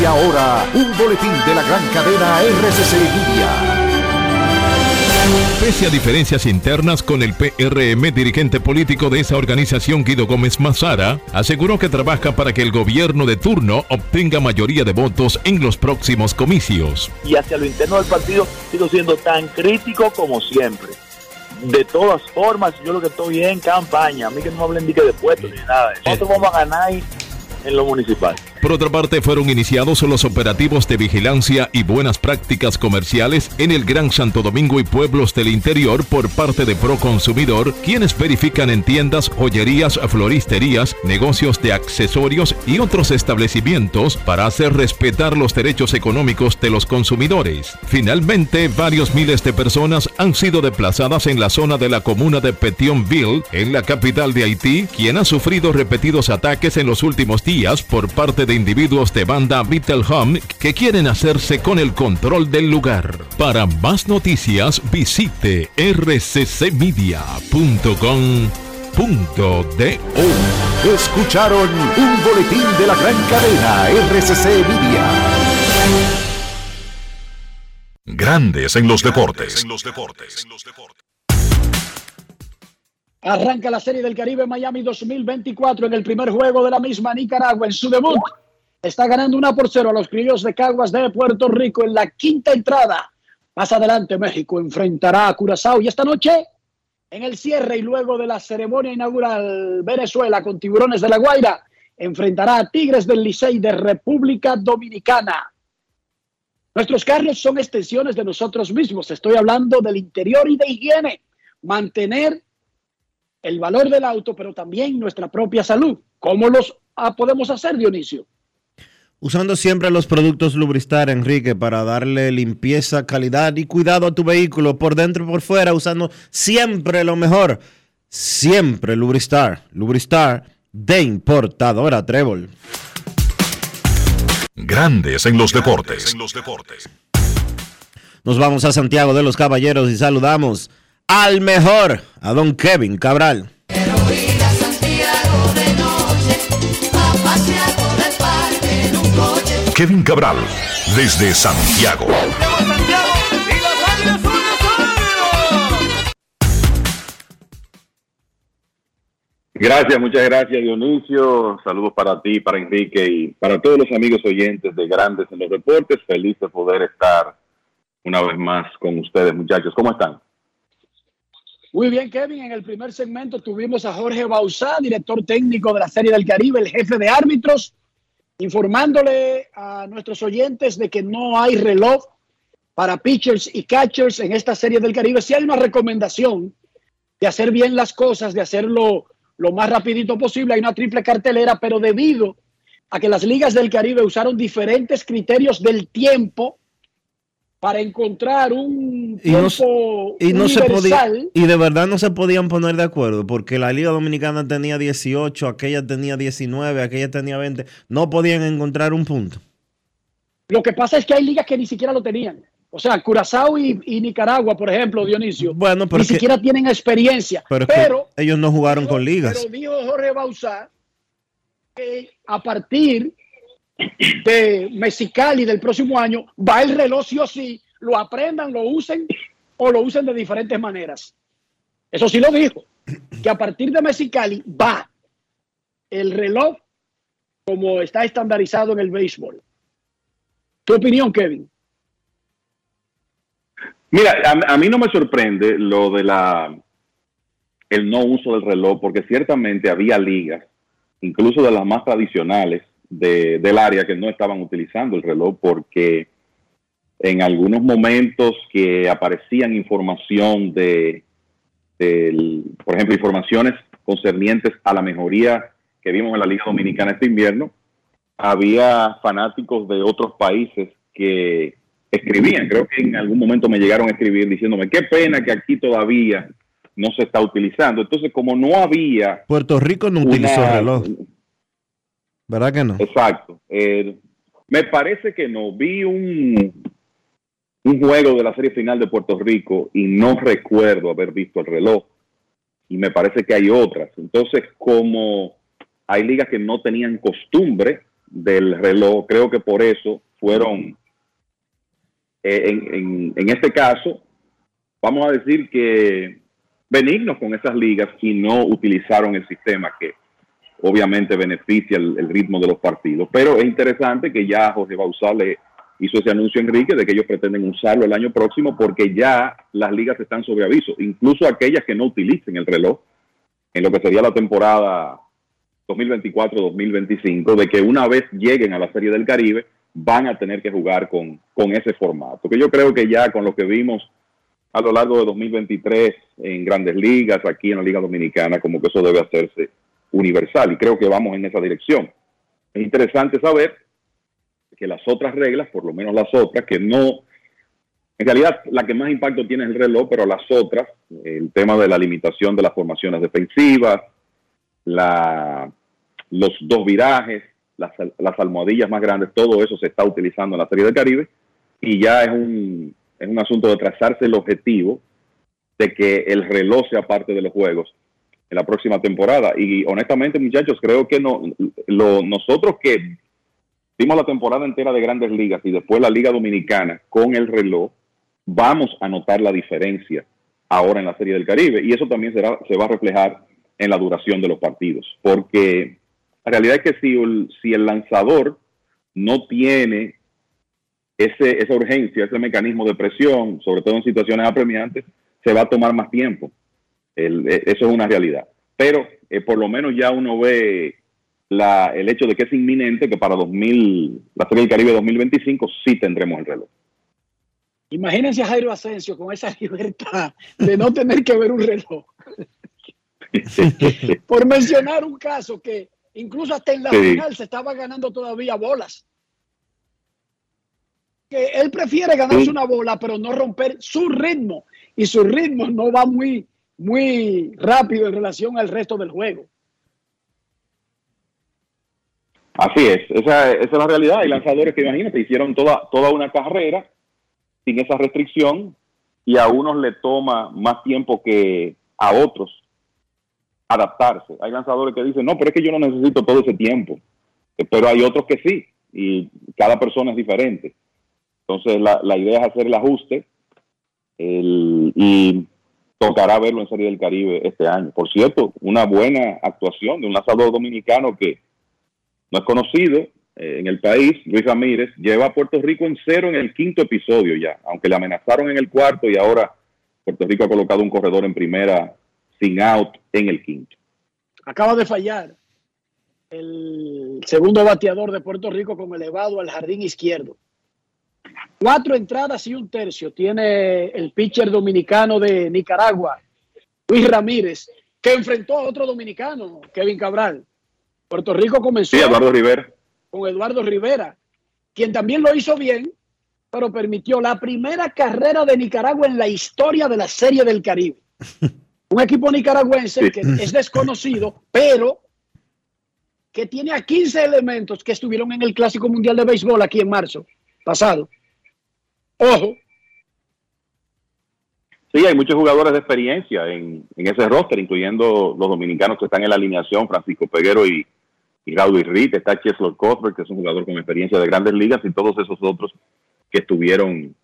Y ahora, un boletín de la gran cadena RCC Media. Pese a diferencias internas con el PRM, dirigente político de esa organización, Guido Gómez Mazara, aseguró que trabaja para que el gobierno de turno obtenga mayoría de votos en los próximos comicios. Y hacia lo interno del partido sigo siendo tan crítico como siempre. De todas formas, yo lo que estoy en campaña, a mí que no me hablen de que de puestos ni nada. Nosotros vamos a ganar en lo municipal. Por otra parte, fueron iniciados los operativos de vigilancia y buenas prácticas comerciales en el Gran Santo Domingo y pueblos del interior por parte de Proconsumidor, quienes verifican en tiendas, joyerías, floristerías, negocios de accesorios y otros establecimientos para hacer respetar los derechos económicos de los consumidores. Finalmente, varios miles de personas han sido desplazadas en la zona de la comuna de Petionville, en la capital de Haití, quien ha sufrido repetidos ataques en los últimos por parte de individuos de banda Vital Home que quieren hacerse con el control del lugar. Para más noticias visite rccmedia.com.do. Escucharon un boletín de la gran cadena RCC Media. Grandes en los deportes. Arranca la Serie del Caribe Miami 2024 en el primer juego de la misma Nicaragua en su debut. Está ganando una por cero a los criollos de Caguas de Puerto Rico en la quinta entrada. Más adelante México enfrentará a Curazao y esta noche en el cierre y luego de la ceremonia inaugural Venezuela con Tiburones de la Guaira enfrentará a Tigres del Licey de República Dominicana. Nuestros carros son extensiones de nosotros mismos. Estoy hablando del interior y de higiene. Mantener el valor del auto, pero también nuestra propia salud. ¿Cómo los ah, podemos hacer, Dionisio? Usando siempre los productos Lubristar, Enrique, para darle limpieza, calidad y cuidado a tu vehículo por dentro y por fuera, usando siempre lo mejor. Siempre Lubristar. Lubristar de importadora Trébol. Grandes en los deportes. Nos vamos a Santiago de los Caballeros y saludamos al mejor, a don Kevin Cabral. Kevin Cabral, desde Santiago. Gracias, muchas gracias Dionisio. Saludos para ti, para Enrique y para todos los amigos oyentes de Grandes en los Deportes. Feliz de poder estar una vez más con ustedes, muchachos. ¿Cómo están? Muy bien, Kevin. En el primer segmento tuvimos a Jorge Bausá, director técnico de la Serie del Caribe, el jefe de árbitros, informándole a nuestros oyentes de que no hay reloj para pitchers y catchers en esta Serie del Caribe. Sí hay una recomendación de hacer bien las cosas, de hacerlo lo más rapidito posible. Hay una triple cartelera, pero debido a que las ligas del Caribe usaron diferentes criterios del tiempo para encontrar un Y no, y no se podía, universal, y de verdad no se podían poner de acuerdo, porque la Liga Dominicana tenía 18, aquella tenía 19, aquella tenía 20. No podían encontrar un punto. lo que pasa es que hay ligas que ni siquiera lo tenían. O sea, Curazao y, y Nicaragua, por ejemplo, Dionisio, Bueno, pero ni que- siquiera tienen experiencia. Pero, ellos no jugaron con ligas. Pero dijo Jorge Bauzá que a partir de Mexicali del próximo año va el reloj sí o sí, lo aprendan, lo usen o lo usen de diferentes maneras. Eso sí lo dijo, que a partir de Mexicali va el reloj como está estandarizado en el béisbol. ¿Tu opinión, Kevin? Mira, a, a mí no me sorprende lo de la el no uso del reloj, porque ciertamente había ligas, incluso de las más tradicionales de- del área, que no estaban utilizando el reloj porque en algunos momentos que aparecían información de, por ejemplo, informaciones concernientes a la mejoría que vimos en la Liga Dominicana este invierno, había fanáticos de otros países que escribían, creo que en algún momento me llegaron a escribir diciéndome, qué pena que aquí todavía no se está utilizando. Entonces, como no había... Puerto Rico no una- utilizó reloj. ¿Verdad que no? Exacto. Eh, me parece que no. Vi un, un juego de la serie final de Puerto Rico y no recuerdo haber visto el reloj. Y me parece que hay otras. Entonces, como hay ligas que no tenían costumbre del reloj, creo que por eso fueron, eh, en, en- en este caso, vamos a decir que benignos con esas ligas y no utilizaron el sistema que obviamente beneficia el, ritmo de los partidos. Pero es interesante que ya José Bausá le hizo ese anuncio Enrique de que ellos pretenden usarlo el año próximo porque ya las ligas están sobre aviso, incluso aquellas que no utilicen el reloj en lo que sería la temporada 2024-2025, de que una vez lleguen a la Serie del Caribe van a tener que jugar con, con ese formato. Que yo creo que ya con lo que vimos a lo largo de 2023 en grandes ligas, aquí en la Liga Dominicana, como que eso debe hacerse universal y creo que vamos en esa dirección. Es interesante saber que las otras reglas, por lo menos las otras, que no, en realidad la que más impacto tiene es el reloj, pero las otras, el tema de la limitación de las formaciones defensivas, la, los dos virajes, las, las almohadillas más grandes, todo eso se está utilizando en la Serie del Caribe y ya es un, es un asunto de trazarse el objetivo de que el reloj sea parte de los juegos en la próxima temporada. Y honestamente, muchachos, creo que no, lo, nosotros que vimos la temporada entera de grandes ligas y después la Liga Dominicana con el reloj, vamos a notar la diferencia ahora en la Serie del Caribe. Y eso también se va a reflejar en la duración de los partidos. Porque la realidad es que si el, si el lanzador no tiene ese, esa urgencia, ese mecanismo de presión, sobre todo en situaciones apremiantes, se va a tomar más tiempo. El, e, eso es una realidad. Pero eh, por lo menos ya uno ve la, el hecho de que es inminente que para 2000, la Serie del Caribe 2025 sí tendremos el reloj. Imagínense a Jairo Asensio con esa *laughs* libertad de no tener que ver un reloj. *laughs* Por mencionar un caso que incluso hasta en la Sí. final se estaba ganando todavía bolas. Que él prefiere ganarse Sí. una bola, pero no romper su ritmo. Y su ritmo no va muy, muy rápido en relación al resto del juego. Así es, esa, esa es la realidad. Hay lanzadores que imagínate, hicieron toda, toda una carrera sin esa restricción y a unos le toma más tiempo que a otros adaptarse. Hay lanzadores que dicen, no, pero es que yo no necesito todo ese tiempo. Pero hay otros que sí, y cada persona es diferente. Entonces la, la idea es hacer el ajuste el- y tocará verlo en Serie del Caribe este año. Por cierto, una buena actuación de un lanzador dominicano que no es conocido eh, en el país, Luis Ramírez, lleva a Puerto Rico en cero en el quinto episodio ya, aunque le amenazaron en el cuarto y ahora Puerto Rico ha colocado un corredor en primera sin out en el quinto. Acaba de fallar el segundo bateador de Puerto Rico con elevado al jardín izquierdo. Cuatro entradas y un tercio tiene el pitcher dominicano de Nicaragua, Luis Ramírez, que enfrentó a otro dominicano, Kevin Cabral. Puerto Rico comenzó Sí, Eduardo Rivera. con Eduardo Rivera, quien también lo hizo bien, pero permitió la primera carrera de Nicaragua en la historia de la Serie del Caribe. *laughs* Un equipo nicaragüense que es desconocido, pero que tiene a 15 elementos que estuvieron en el Clásico Mundial de Béisbol aquí en marzo pasado. Ojo, Sí, hay muchos jugadores de experiencia en, ese roster, incluyendo los dominicanos que están en la alineación, Francisco Peguero y, y Raúl está Cheslor Cuthbert, que es un jugador con experiencia de grandes ligas, y todos esos otros que estuvieron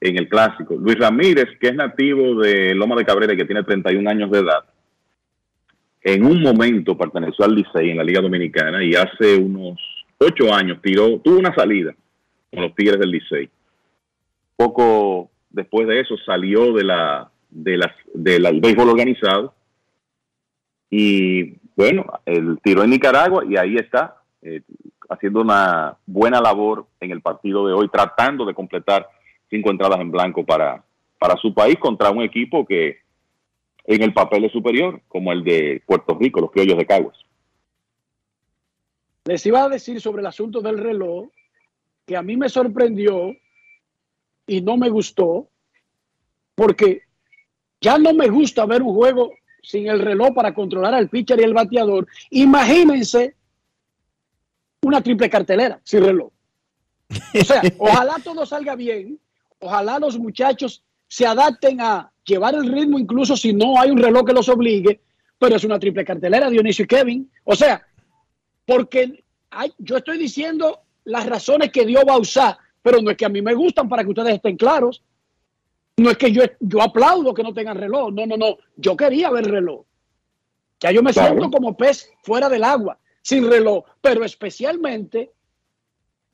en el clásico. Luis Ramírez, que es nativo de Loma de Cabrera y que tiene 31 años de edad, en un momento perteneció al Licey en la Liga Dominicana y hace unos ocho años tiró, tuvo una salida con los Tigres del Licey. Poco después de eso salió de la, de la, del béisbol organizado y bueno, él tiró en Nicaragua y ahí está, eh, haciendo una buena labor en el partido de hoy, tratando de completar cinco entradas en blanco para, para su país contra un equipo que en el papel es superior, como el de Puerto Rico, los criollos de Caguas. les iba a decir sobre el asunto del reloj que a mí me sorprendió y no me gustó porque ya no me gusta ver un juego sin el reloj para controlar al pitcher y el bateador. Imagínense una triple cartelera sin reloj. O sea, *laughs* ojalá todo salga bien, ojalá los muchachos se adapten a llevar el ritmo incluso si no hay un reloj que los obligue, pero es una triple cartelera, Dionisio y Kevin. O sea, porque hay, yo estoy diciendo las razones que Dios va a usar, pero no es que a mí me gustan para que ustedes estén claros. No es que yo, yo aplaudo que no tengan reloj, no, no, no, yo quería ver reloj. Ya yo me Claro. siento como pez fuera del agua, sin reloj, pero especialmente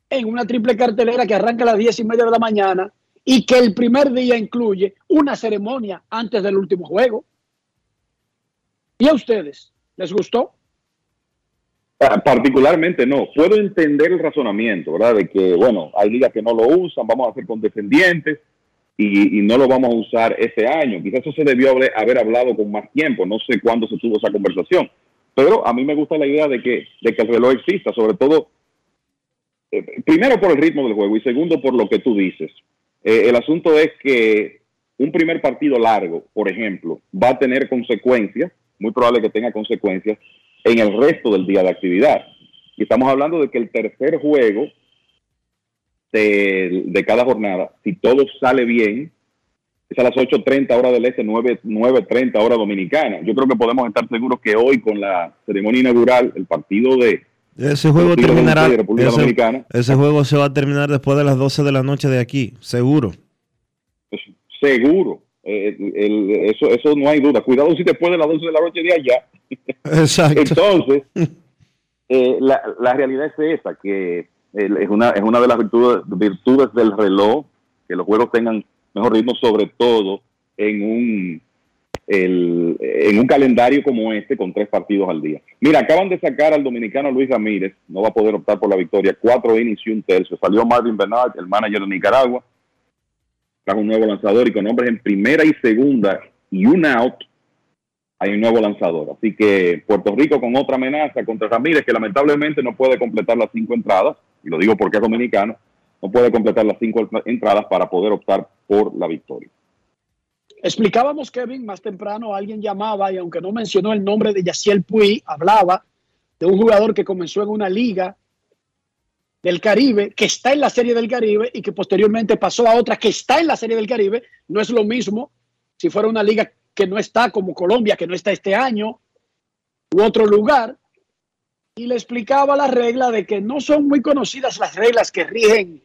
en una triple cartelera que arranca a las diez y media de la mañana y que el primer día incluye una ceremonia antes del último juego. ¿Y a ustedes? ¿Les gustó? Particularmente no. Puedo entender el razonamiento, ¿verdad? De que, bueno, hay ligas que no lo usan, vamos a ser condescendientes y, y no lo vamos a usar ese año. Quizás eso se debió haber, haber hablado con más tiempo, no sé cuándo se tuvo esa conversación. Pero a mí me gusta la idea de que, de que el reloj exista, sobre todo, eh, primero por el ritmo del juego y segundo por lo que tú dices. Eh, el asunto es que un primer partido largo, por ejemplo, va a tener consecuencias, muy probable que tenga consecuencias en el resto del día de actividad. Y estamos hablando de que el tercer juego de, de cada jornada, si todo sale bien, es a las 8.30 hora del este, 9, 9.30 hora dominicana. Yo creo que podemos estar seguros que hoy con la ceremonia inaugural, el partido de... Ese juego terminará. de República Ese, Dominicana, ese juego se va a terminar después de las 12 de la noche de aquí, seguro. pues, seguro. Eh, el- eso, eso no hay duda. Cuidado si después de las 12 de la noche de allá. Entonces, eh, la, la realidad es esa, que es una, es una de las virtudes, virtudes del reloj, que los juegos tengan mejor ritmo, sobre todo en un, el- en un calendario como este, con tres partidos al día. Mira, acaban de sacar al dominicano Luis Ramírez, no va a poder optar por la victoria, cuatro innings y un tercio. Salió Marvin Bernard, el manager de Nicaragua, trajo un nuevo lanzador y con hombres en primera y segunda y un out, hay un nuevo lanzador. Así que Puerto Rico con otra amenaza contra Ramírez, que lamentablemente no puede completar las cinco entradas, y lo digo porque es dominicano, no puede completar las cinco entradas para poder optar por la victoria. Explicábamos, Kevin, más temprano alguien llamaba y aunque no mencionó el nombre de Yaciel Puy, hablaba de un jugador que comenzó en una liga del Caribe, que está en la Serie del Caribe y que posteriormente pasó a otra que está en la Serie del Caribe. No es lo mismo si fuera una liga que no está como Colombia, que no está este año, u otro lugar. Y le explicaba la regla de que no son muy conocidas las reglas que rigen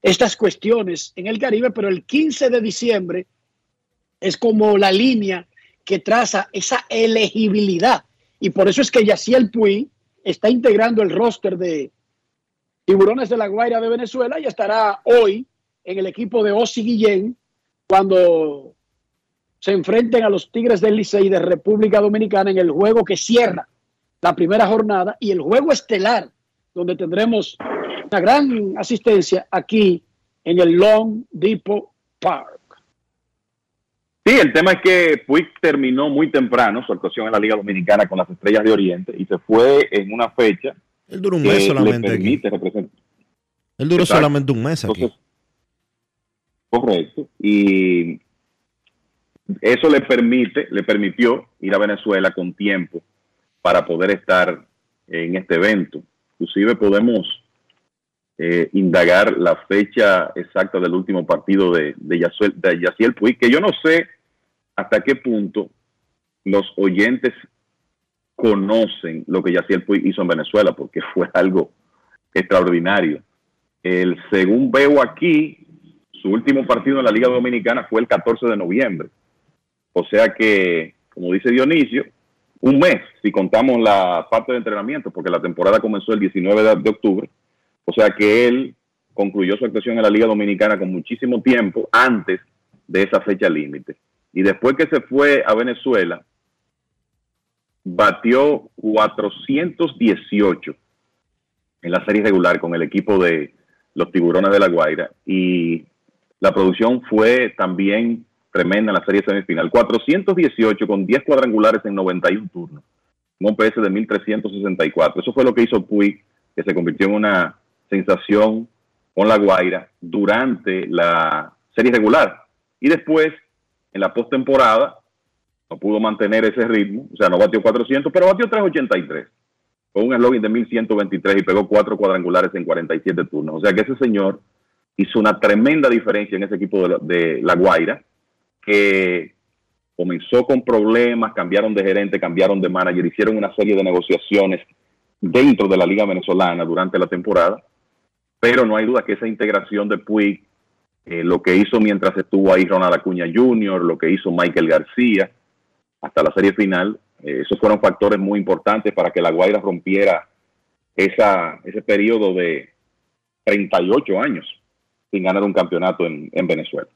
estas cuestiones en el Caribe, pero el 15 de diciembre es como la línea que traza esa elegibilidad. Y por eso es que Yaciel Puy está integrando el roster de Tiburones de la Guaira de Venezuela y estará hoy en el equipo de Osi Guillén cuando se enfrenten a los Tigres del Licey de República Dominicana en el juego que cierra la primera jornada y el juego estelar, donde tendremos una gran asistencia aquí en el Long Depot Park. Sí, el tema es que Puig terminó muy temprano su actuación en la Liga Dominicana con las Estrellas de Oriente y se fue en una fecha Él duró un mes solamente aquí. permite representar. Él duró Exacto. solamente un mes aquí. Entonces, correcto. Y eso le permite, le permitió ir a Venezuela con tiempo para poder estar en este evento. Inclusive podemos eh, indagar la fecha exacta del último partido de, de, Yasuel- de Yaciel Puig, que yo no sé hasta qué punto los oyentes conocen lo que Yaciel Puig hizo en Venezuela, porque *laughs* fue algo extraordinario. El, según veo aquí, su último partido en la Liga Dominicana fue el 14 de noviembre. O sea que, como dice Dionisio, un mes, si contamos la parte de entrenamiento, porque la temporada comenzó el 19 de, octubre. O sea que él concluyó su actuación en la Liga Dominicana con muchísimo tiempo antes de esa fecha límite. Y después que se fue a Venezuela, batió 418 en la serie regular con el equipo de los Tiburones de la Guaira y la producción fue también tremenda en la serie semifinal. 418 con 10 cuadrangulares en 91 turnos, un OPS de 1364. Eso fue lo que hizo Puig, que se convirtió en una sensación con la Guaira durante la serie regular. Y después, en la postemporada, no pudo mantener ese ritmo, o sea, no batió 400, pero batió 383 con un eslogan de 1123 y pegó cuatro cuadrangulares en 47 turnos. O sea que ese señor hizo una tremenda diferencia en ese equipo de la, de la Guaira, que comenzó con problemas, cambiaron de gerente, cambiaron de manager, hicieron una serie de negociaciones dentro de la liga venezolana durante la temporada, pero no hay duda que esa integración de Puig, eh, lo que hizo mientras estuvo ahí Ronald Acuña Jr., lo que hizo Michael García, hasta la serie final, eh, esos fueron factores muy importantes para que la Guaira rompiera esa, ese periodo de 38 años sin ganar un campeonato en, en Venezuela.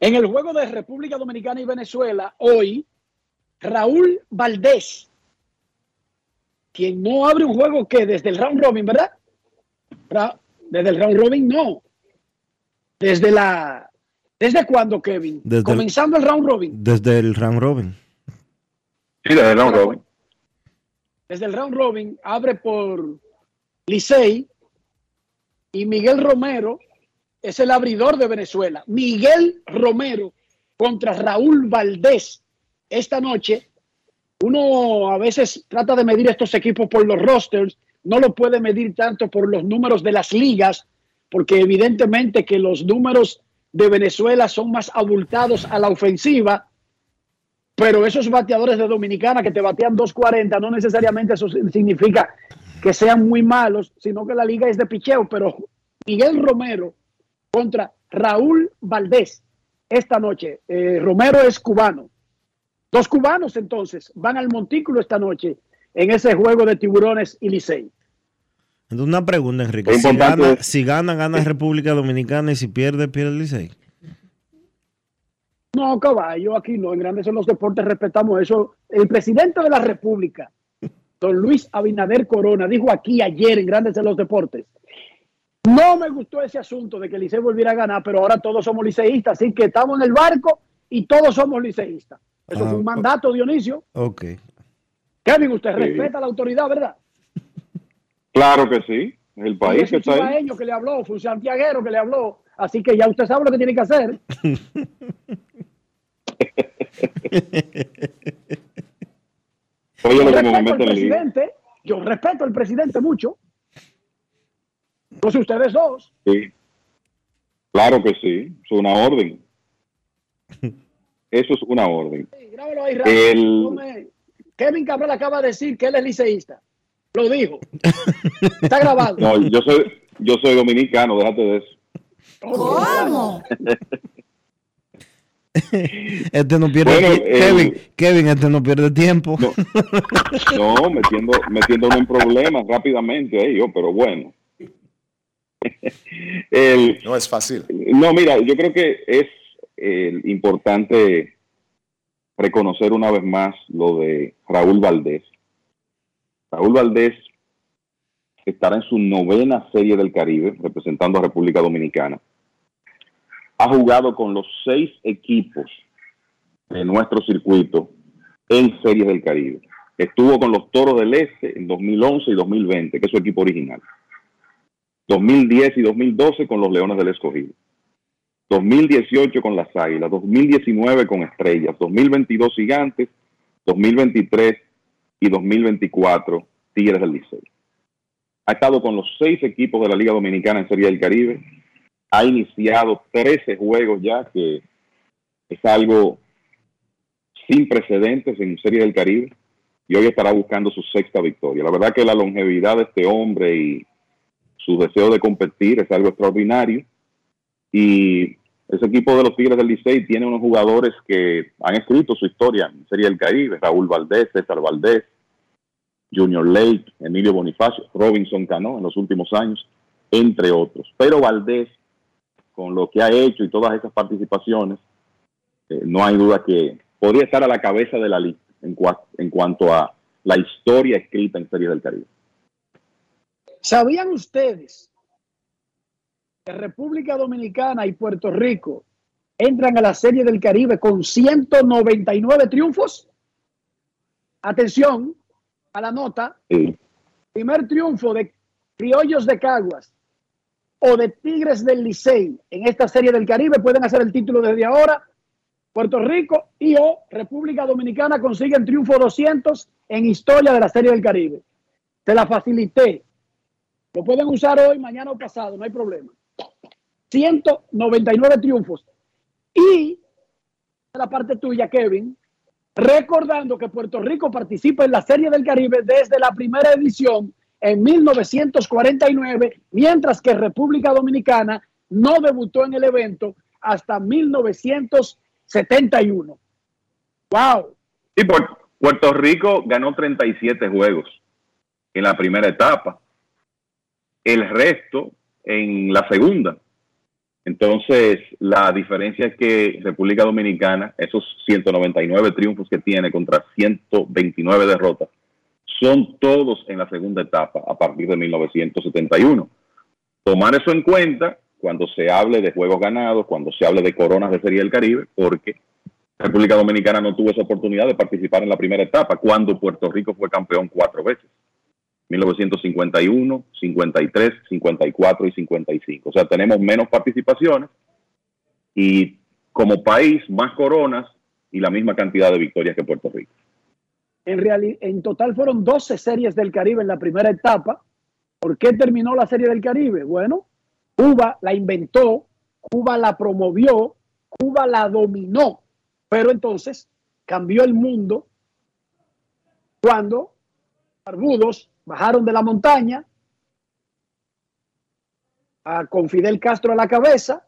En el juego de República Dominicana y Venezuela, hoy, Raúl Valdés, quien no abre un juego que desde el round robin, ¿verdad? Ra- Desde el round robin, no. Desde la. ¿Desde cuándo, Kevin? Desde el- Comenzando el round robin. Desde el round robin. Sí, desde el round robin. Desde el round robin abre por Licey y Miguel Romero es el abridor de Venezuela. Miguel Romero contra Raúl Valdés esta noche. Uno a veces trata de medir estos equipos por los rosters, no lo puede medir tanto por los números de las ligas, porque evidentemente que los números de Venezuela son más abultados a la ofensiva, pero esos bateadores de Dominicana que te batean 2.40 no necesariamente eso significa que sean muy malos, sino que la liga es de picheo, pero Miguel Romero contra Raúl Valdés esta noche. Eh, Romero es cubano. Dos cubanos entonces van al montículo esta noche en ese juego de tiburones y Licey. Una pregunta, Enrique. Si gana, si gana, gana República Dominicana y si pierde, pierde el Licey. No, caballo, aquí no. En Grandes en los Deportes respetamos eso. El presidente de la República, don Luis Abinader Corona, dijo aquí ayer en Grandes en los Deportes. No me gustó ese asunto de que el Licey volviera a ganar, pero ahora todos somos liceístas, así que estamos en el barco y todos somos liceístas. Eso fue un Ah, mandato, Dionisio. Ok. Kevin, usted Sí. respeta a la autoridad, ¿verdad? Claro que sí. El país que un está ahí. que le habló, fue un santiaguero que le habló. Así que ya usted sabe lo que tiene que hacer. *laughs* Oye, yo lo que me mete presidente, yo respeto al presidente mucho. No sé ustedes dos. Sí. Claro que sí. Es una orden. Eso es una orden. Grábalo ahí, Rafa. El-. Kevin Cabral acaba de decir que él es liceísta. Lo dijo. Está grabado. *laughs* No, yo soy, yo soy dominicano, déjate de eso. ¿Cómo? *laughs* Este no pierde Bueno, eh, Kevin, Kevin, este no pierde tiempo. No, metiendo, metiéndolo en problemas rápidamente ahí, yo, pero bueno. El- No es fácil. no, mira, yo creo que es eh, importante reconocer una vez más lo de Raúl Valdés. Raúl Valdés estará en su novena serie del Caribe representando a República Dominicana. Ha jugado con los seis equipos de nuestro circuito en series del Caribe. Estuvo con los Toros del Este en 2011 y 2020, que es su equipo original. 2010 y 2012 con los Leones del Escogido. 2018 con las Águilas, 2019 con Estrellas, 2022 Gigantes, 2023 y 2024 Tigres del Liceo. Ha estado con los seis equipos de la Liga Dominicana en Serie del Caribe. Ha iniciado 13 juegos ya, que es algo sin precedentes en Serie del Caribe. Y hoy estará buscando su sexta victoria. La verdad que la longevidad de este hombre y su deseo de competir es algo extraordinario. Y ese equipo de los Tigres del Licey tiene unos jugadores que han escrito su historia en Serie del Caribe. Raúl Valdés, César Valdés, Junior Lake, Emilio Bonifacio, Robinson Cano en los últimos años, entre otros. Pero Valdés, con lo que ha hecho y todas esas participaciones, eh, no hay duda que podría estar a la cabeza de la lista en, en cuanto a la historia escrita en Serie del Caribe. ¿Sabían ustedes que República Dominicana y Puerto Rico entran a la Serie del Caribe con 199 triunfos? Atención a la nota. Primer triunfo de Criollos de Caguas o de Tigres del Licey en esta Serie del Caribe. Pueden hacer el título desde ahora. Puerto Rico y o República Dominicana consiguen triunfo 200 en historia de la Serie del Caribe. Te la facilité. Lo pueden usar hoy, mañana o pasado, no hay problema. 199 triunfos. Y la parte tuya, Kevin, recordando que Puerto Rico participa en la Serie del Caribe desde la primera edición en 1949, mientras que República Dominicana no debutó en el evento hasta 1971. ¡Wow! Y Puer- Puerto Rico ganó 37 juegos en la primera etapa. El resto en la segunda. Entonces, la diferencia es que República Dominicana, esos 199 triunfos que tiene contra 129 derrotas, son todos en la segunda etapa a partir de 1971. Tomar eso en cuenta cuando se hable de juegos ganados, cuando se hable de coronas de Serie del Caribe, porque República Dominicana no tuvo esa oportunidad de participar en la primera etapa, cuando Puerto Rico fue campeón cuatro veces. 1951, 53, 54 y 55. O sea, tenemos menos participaciones y como país más coronas y la misma cantidad de victorias que Puerto Rico. En, total fueron 12 series del Caribe en la primera etapa, ¿Por qué terminó la Serie del Caribe? Bueno, Cuba la inventó, Cuba la promovió, Cuba la dominó, pero entonces cambió el mundo cuando Barbudos bajaron de la montaña a, con Fidel Castro a la cabeza.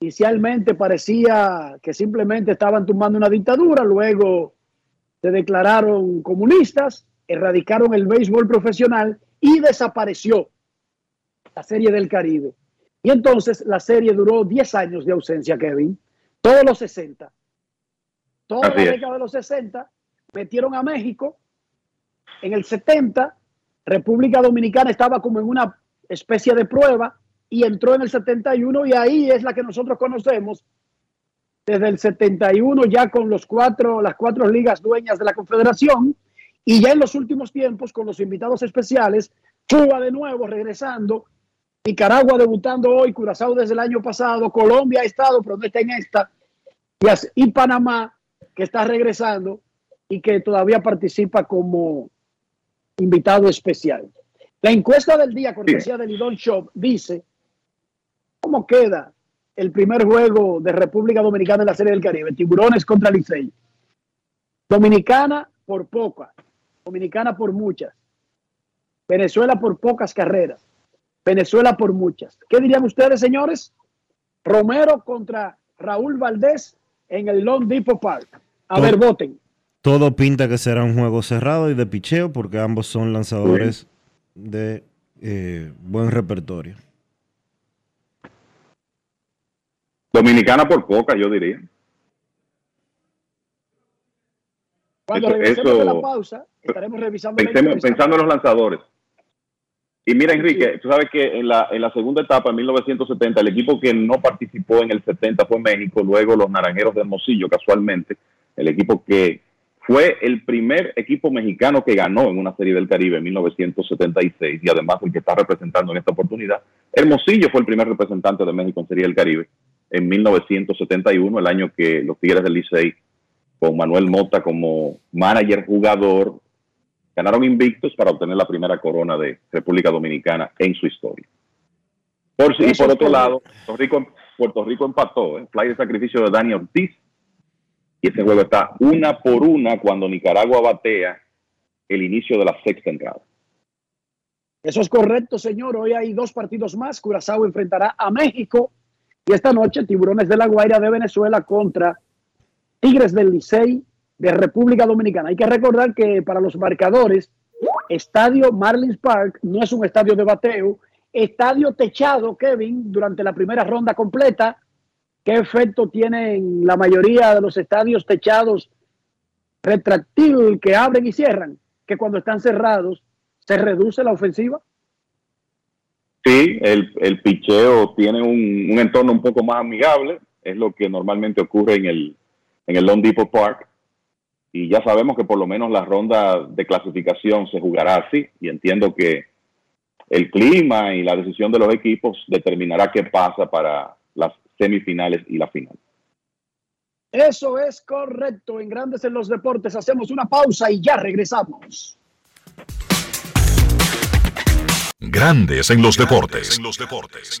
Inicialmente parecía que simplemente estaban tumbando una dictadura, luego se declararon comunistas, erradicaron el béisbol profesional y desapareció la Serie del Caribe. Y entonces la serie duró 10 años de ausencia, Kevin, todos los 60. Toda la década de los 60 metieron a México. En el 70, República Dominicana estaba como en una especie de prueba y entró en el 71 y ahí es la que nosotros conocemos desde el 71 ya con los cuatro, las cuatro ligas dueñas de la Confederación y ya en los últimos tiempos con los invitados especiales, Cuba de nuevo regresando, Nicaragua debutando hoy, Curazao desde el año pasado, Colombia ha estado, pero no está en esta, y Panamá que está regresando y que todavía participa como invitado especial. La encuesta del día, cortesía del Lidón Shop, dice cómo queda el primer juego de República Dominicana en la Serie del Caribe, Tiburones contra Licey. Dominicana por poca, Dominicana por muchas, Venezuela por pocas carreras, Venezuela por muchas. ¿Qué dirían ustedes, señores? Romero contra Raúl Valdés en el Long Depot Park. A ver, voten. Todo pinta que será un juego cerrado y de picheo porque ambos son lanzadores de eh, buen repertorio. Dominicana por poca, yo diría. Cuando regresemos de la pausa, estaremos revisando pensando en los lanzadores. Y mira, Enrique, tú sabes que en la, en la segunda etapa, en 1970, el equipo que no participó en el 70 fue México, luego los Naranjeros de Hermosillo, casualmente, el equipo que fue el primer equipo mexicano que ganó en una serie del Caribe en 1976 y además el que está representando en esta oportunidad. Hermosillo fue el primer representante de México en serie del Caribe en 1971, el año que los Tigres del Licey, con Manuel Mota como manager jugador, ganaron invictos para obtener la primera corona de República Dominicana en su historia. Por, y por otro lado, Puerto Rico, Puerto Rico empató, ¿eh? fly de sacrificio de Dani Ortiz y ese juego está una por una cuando Nicaragua batea el inicio de la sexta entrada. Eso es correcto, señor. Hoy hay dos partidos más. Curazao enfrentará a México y esta noche Tiburones de la Guaira de Venezuela contra Tigres del Licey de República Dominicana. Hay que recordar que para los marcadores, Estadio Marlins Park no es un estadio de bateo, estadio techado, Kevin, durante la primera ronda completa ¿Qué efecto tienen la mayoría de los estadios techados retractil que abren y cierran? Que cuando están cerrados se reduce la ofensiva. Sí, el, el picheo tiene un, entorno un poco más amigable, es lo que normalmente ocurre en el, en el Long Depot Park. Y ya sabemos que por lo menos la ronda de clasificación se jugará así. Y entiendo que el clima y la decisión de los equipos determinará qué pasa para las semifinales y la final. Eso es correcto. En Grandes en los Deportes hacemos una pausa y ya regresamos. Grandes en los deportes. En los deportes.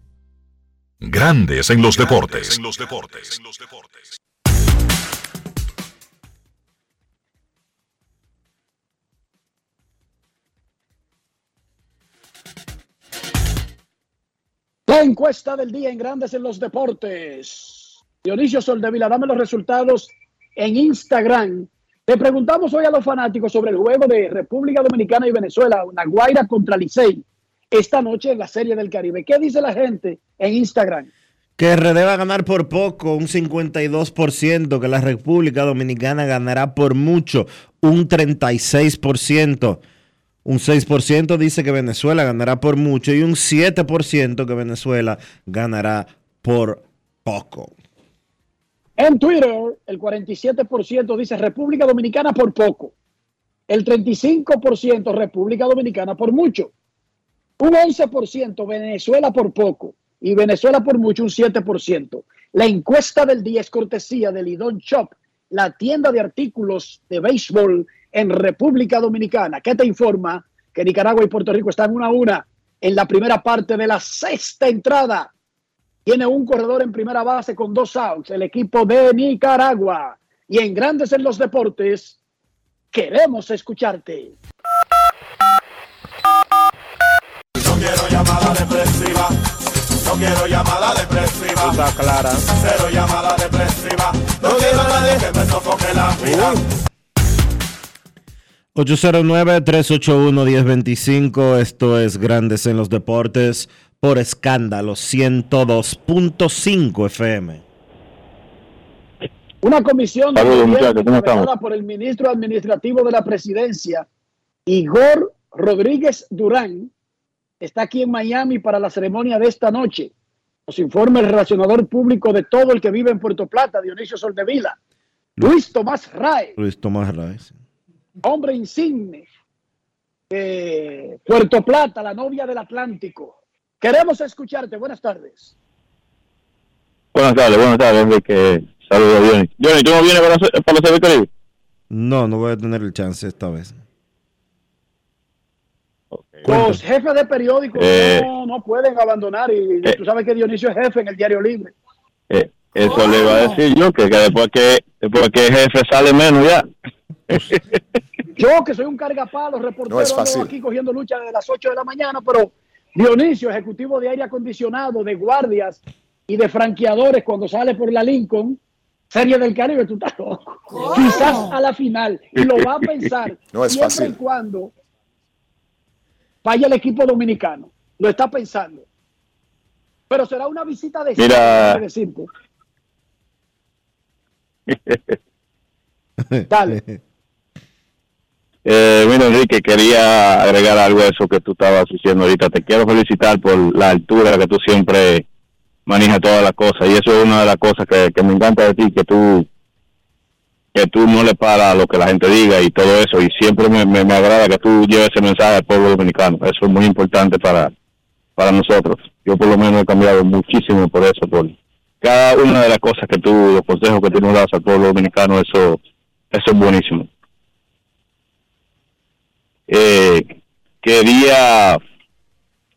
Grandes en los deportes. En los deportes. La encuesta del día en Grandes en los Deportes. Dionisio Soldevila, dame los resultados en Instagram. Le preguntamos hoy a los fanáticos sobre el juego de República Dominicana y Venezuela, una Guaira contra Licey, esta noche en la Serie del Caribe. ¿Qué dice la gente en Instagram? Que RD va a ganar por poco, un 52%, que la República Dominicana ganará por mucho, un 36%. Un 6% dice que Venezuela ganará por mucho y un 7% que Venezuela ganará por poco. En Twitter, el 47% dice República Dominicana por poco. El 35% República Dominicana por mucho. Un 11% Venezuela por poco. Y Venezuela por mucho, un 7%. La encuesta del día es cortesía de Lidón Shop, la tienda de artículos de béisbol en República Dominicana, que te informa que Nicaragua y Puerto Rico están una a una en la primera parte de la sexta entrada. Tiene un corredor en primera base con dos outs, el equipo de Nicaragua. Y en Grandes en los Deportes, queremos escucharte. No quiero llamada depresiva. Está clara. Cero llamada depresiva. No quiero a nadie que me sofoque la vida. 809-381-1025, esto es Grandes en los Deportes por escándalo 102.5 FM. Una comisión de Saludos, gobierno por el ministro administrativo de la presidencia, Igor Rodríguez Durán, está aquí en Miami para la ceremonia de esta noche. Nos informa el relacionador público de todo el que vive en Puerto Plata, Dionisio Soldevila. Luis Tomás Rae, Luis Tomás Raez. hombre insigne de Puerto Plata, la novia del Atlántico. Queremos escucharte. Buenas tardes. Buenas tardes, buenas tardes, Enrique. Saludos, Johnny. Johnny, ¿tú no vienes para, para la Serie Caribe? No, no voy a tener el chance esta vez. Los jefes de periódicos Eh. no, no pueden abandonar y tú sabes que Dionisio es jefe en el Diario Libre. Eh, eso le iba a decir yo, que, que después que después que jefe sale menos ya. Yo que soy un cargapalo, reportero, No es ando fácil. aquí cogiendo lucha desde las 8 de la mañana, pero Dionisio, ejecutivo de aire acondicionado, de guardias y de franqueadores cuando sale por la Lincoln, Serie del Caribe, tú estás loco. Quizás a la final, y lo va a pensar No es siempre fácil. y cuando vaya el equipo dominicano. Lo está pensando. Pero será una visita de Mira. decirte. *laughs* Dale. Eh, mira, Enrique, quería agregar algo a eso que tú estabas diciendo ahorita. Te quiero felicitar por la altura que tú siempre manejas todas las cosas. Y eso es una de las cosas que, que me encanta de ti, que tú que tú no le paras lo que la gente diga y todo eso. Y siempre me, me, me agrada que tú lleves ese mensaje al pueblo dominicano. Eso es muy importante para, para nosotros. Yo por lo menos he cambiado muchísimo por eso, por cada una de las cosas que tú, los consejos que tú nos das al pueblo dominicano, eso, eso es buenísimo. Eh, quería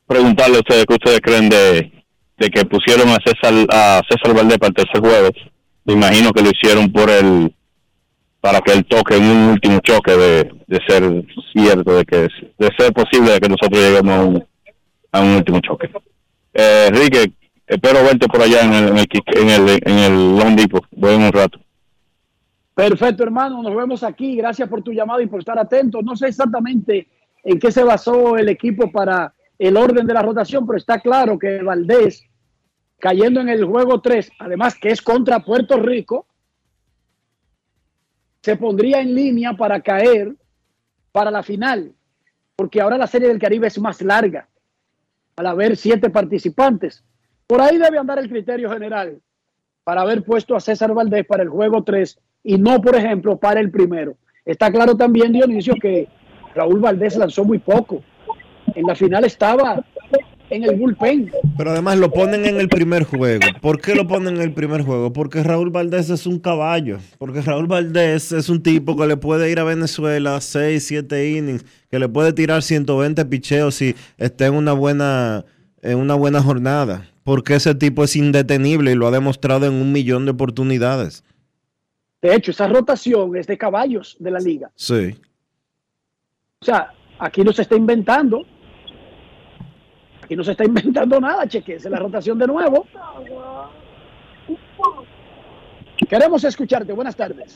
preguntarle a ustedes qué ustedes creen de, de que pusieron a César, a César Valdés para el tercer jueves. Me imagino que lo hicieron por el para que él toque en un último choque de, de ser cierto, de que de ser posible que nosotros lleguemos a un, último choque. Eh, Enrique, espero verte por allá en el, en el, en el, en el Long Depot. Voy un rato. Perfecto, hermano. Nos vemos aquí. Gracias por tu llamada y por estar atento. No sé exactamente en qué se basó el equipo para el orden de la rotación, pero está claro que Valdés, cayendo en el juego 3, además que es contra Puerto Rico, se pondría en línea para caer para la final, porque ahora la Serie del Caribe es más larga, al haber siete participantes. Por ahí debe andar el criterio general para haber puesto a César Valdés para el juego 3 y no, por ejemplo, para el primero. Está claro también, Dionisio, que Raúl Valdés lanzó muy poco. En la final estaba en el bullpen. Pero además lo ponen en el primer juego. ¿Por qué lo ponen en el primer juego? Porque Raúl Valdés es un caballo. Porque Raúl Valdés es un tipo que le puede ir a Venezuela 6, 7 innings, que le puede tirar 120 picheos si está en una buena, en una buena jornada. Porque ese tipo es indetenible y lo ha demostrado en un millón de oportunidades. De hecho, esa rotación es de caballos de la liga. Sí. O sea, aquí no se está inventando. Aquí no se está inventando nada, chequese la rotación de nuevo. Queremos escucharte. Buenas tardes.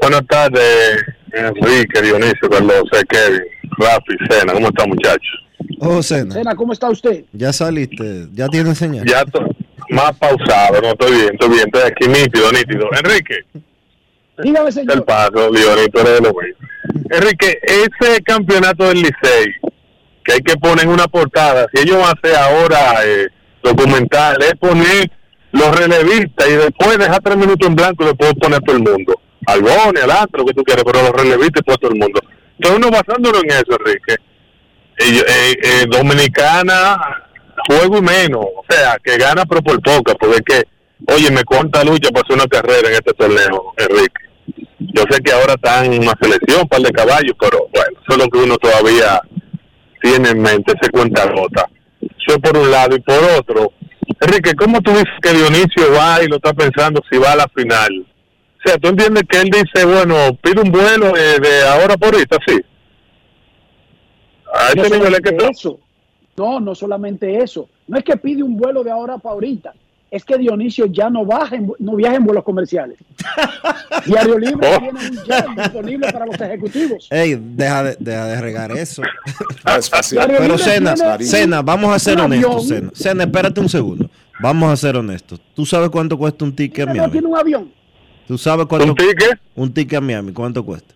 Buenas tardes, Enrique, Dionisio, Carlos, José, Kevin, Rafi, Sena. ¿Cómo están, muchachos? Oh, Sena. Sena, ¿cómo está usted? Ya saliste, ya tienes señal. Ya estoy más pausado, no estoy bien, estoy bien, estoy aquí nítido, nítido. Enrique. Dígame, señor. El paso, Dionito, eres de lo mismo. Enrique, ese campeonato del Licey, hay que poner una portada, si ellos van a hacer ahora eh, documental, es poner los relevistas y después dejar tres minutos en blanco y después poner todo el mundo. Al Boni, al Astro, que tú quieres, pero los relevistas y todo el mundo. Entonces uno basándonos en eso, Enrique. Eh, eh, eh, Dominicana, juego y menos, o sea, que gana pero por poca, porque es que, oye, me cuenta lucha hacer una carrera en este torneo, Enrique. Yo sé que ahora están en una selección, un par de caballos, pero bueno, eso es lo que uno todavía tiene en mente, se cuenta gota. Eso por un lado, y por otro, Enrique, ¿cómo tú dices que Dionisio va y lo está pensando si va a la final? O sea, tú entiendes que él dice, bueno, pide un vuelo eh, de ahora por ahorita, sí. A No ese nivel es que eso. No, no solamente eso. No es que pide un vuelo de ahora para ahorita. Es que Dionisio ya no baja, en, no viaja en vuelos comerciales. *laughs* Diario Libre Oh. tiene un jet disponible para los ejecutivos. Ey, deja de, deja de regar eso. es fácil. Pero Sena, Tiene Sena, vamos a ser honestos. Sena, espérate un segundo. Vamos a ser honestos. ¿Tú sabes cuánto cuesta un ticket a No Miami? tiene un avión. ¿Tú sabes cuánto? ¿Un ticket? Un ticket a Miami, ¿cuánto cuesta?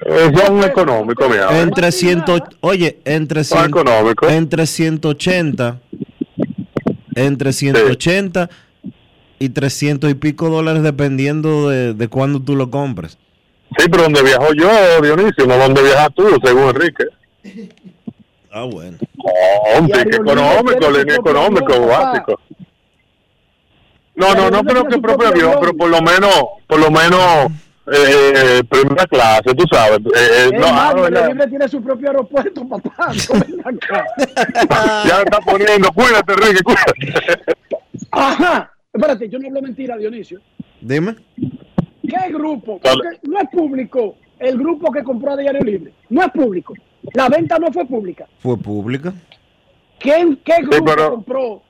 Es un económico, mira. Entre 100, oye, entre, Son 100, económicos. entre 180, entre 180 y 300 y pico dólares dependiendo de, de cuándo tú lo compres. Sí, pero donde viajo yo, Dionisio, no donde viajas tú, según Enrique. Ah, bueno. Diario ticket Libre económico, línea económico, avión, papá. básico. No, no, no creo que propio avión. pero por lo menos, por lo menos, eh, primera clase, tú sabes. Eh, eh, no, ah. Libre tiene su propio aeropuerto, *laughs* papá. *laughs* Ya está poniendo, cuídate, Enrique, cuídate. Ajá. Espérate, yo no hablo mentira, Dionisio. Dime. ¿Qué grupo? Porque no es público el grupo que compró a Diario Libre. No es público. La venta no fue pública. Fue pública. ¿Quién, ¿Qué grupo pero- compró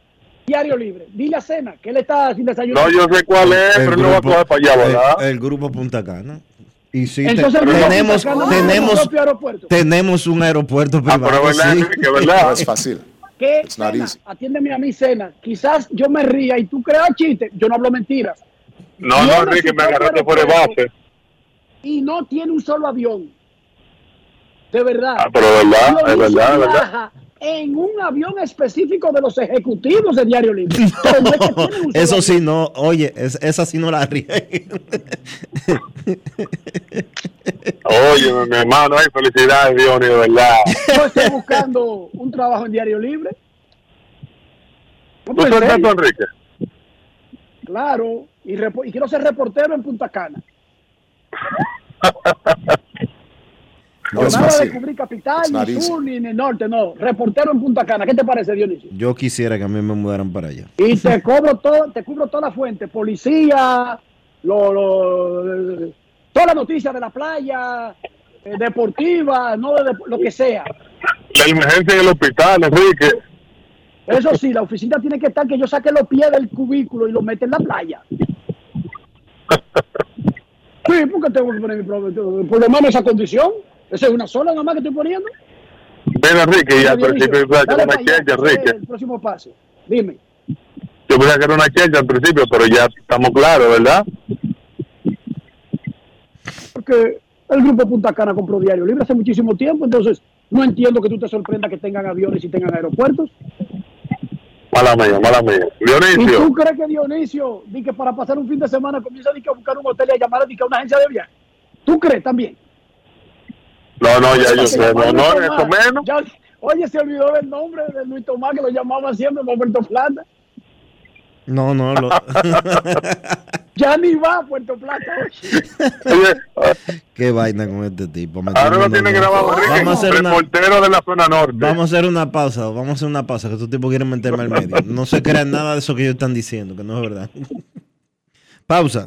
Diario Libre? Dile a Cena que él está sin desayuno. No, yo sé cuál es, pero él no va a coger para allá, ¿verdad? El, el grupo Punta Cana. Y sí, te- Entonces, el grupo tenemos, Cana tenemos, propio aeropuerto. tenemos un aeropuerto Ah, privado. pero verdad, sí. Enrique, verdad. Es fácil. ¿Qué? Cena, atiéndeme a mí, Cena. Quizás yo me ría y tú creas chiste. Yo no hablo mentiras. No, no, Enrique, me agarraste por el base. y no tiene un solo avión. De verdad. Ah, pero de verdad, Dionisio verdad, de verdad. En un avión específico de los ejecutivos de Diario Libre. *laughs* No es que Eso sí, no. Oye, es- esa sí no la ríe. Oye, mi hermano, ay, felicidades, Dionis, de verdad. Yo estoy buscando un trabajo en Diario Libre. ¿Tú estás serio. Enrique? Claro, y, y quiero ser reportero en Punta Cana. *laughs* No Nada de cubrir capital, ni sur, ni, ni norte, no. Reportero en Punta Cana. ¿Qué te parece, Dionisio? Yo quisiera que a mí me mudaran para allá. Y te cobro todo, te cubro toda la fuente, policía, lo, lo- toda la noticia de la playa, eh, deportiva, no de, lo que sea. La emergencia en el hospital, Enrique. Eso sí, la oficina tiene que estar que yo saque los pies del cubículo y los mete en la playa. *laughs* Sí, porque tengo que poner mi pro- por lo menos esa condición. Esa es una sola nomás que estoy poniendo. Ven, Enrique, y principio pensaba que dale era una es Enrique. El próximo paso. Dime. Yo pensaba que era una checha al principio, pero ya estamos claros, ¿verdad? Porque el grupo Punta Cana compró Diario Libre hace muchísimo tiempo, entonces no entiendo que tú te sorprendas que tengan aviones y tengan aeropuertos. Mala mía, mala mía. ¿Y Dionisio, tú crees que Dionisio, di que para pasar un fin de semana comienza di que a buscar un hotel y a llamar a, di que a una agencia de viaje? ¿Tú crees también? No, no, ya yo sé, no, no, Tomás. eso menos. Ya- oye, se olvidó del nombre de Luis Tomás que lo llamaba siempre por Puerto Plata. No, no, lo- *laughs* *laughs* Ya ni va a Puerto Plata. oye. qué vaina con este tipo. Ahora lo tiene en- grabado Enrique, Vamos a hacer una, de la zona norte. vamos a hacer una pausa, vamos a hacer una pausa, que estos tipos quieren meterme al medio. No se crean nada de eso que ellos están diciendo, que no es verdad. *laughs* Pausa.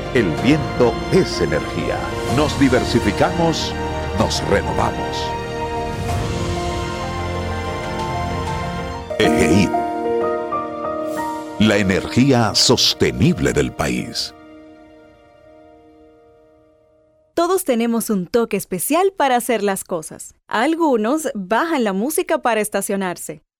el viento es energía. Nos diversificamos, nos renovamos. EGI. La energía sostenible del país. Todos tenemos un toque especial para hacer las cosas. Algunos bajan la música para estacionarse.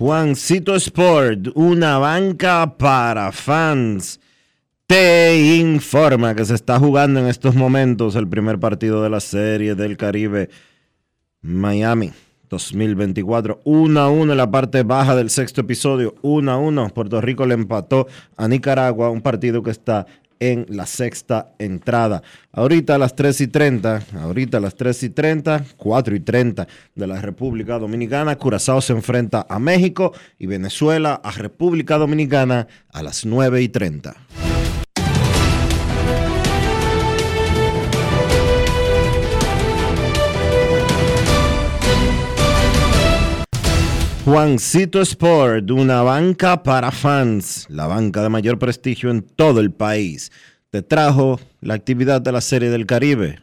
Juancito Sport, una banca para fans. Te informa que se está jugando en estos momentos el primer partido de la Serie del Caribe Miami 2024. 1 a 1 en la parte baja del sexto episodio. 1 a 1. Puerto Rico le empató a Nicaragua, un partido que está en la sexta entrada. Ahorita a las 3 y 30, ahorita a las 3 y 30, 4 y 30 de la República Dominicana, Curazao se enfrenta a México y Venezuela a República Dominicana a las 9 y 30. Juancito Sport, una banca para fans, la banca de mayor prestigio en todo el país, te trajo la actividad de la Serie del Caribe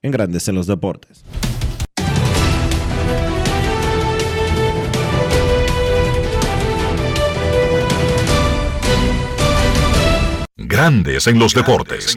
en Grandes en los Deportes. Grandes en los deportes.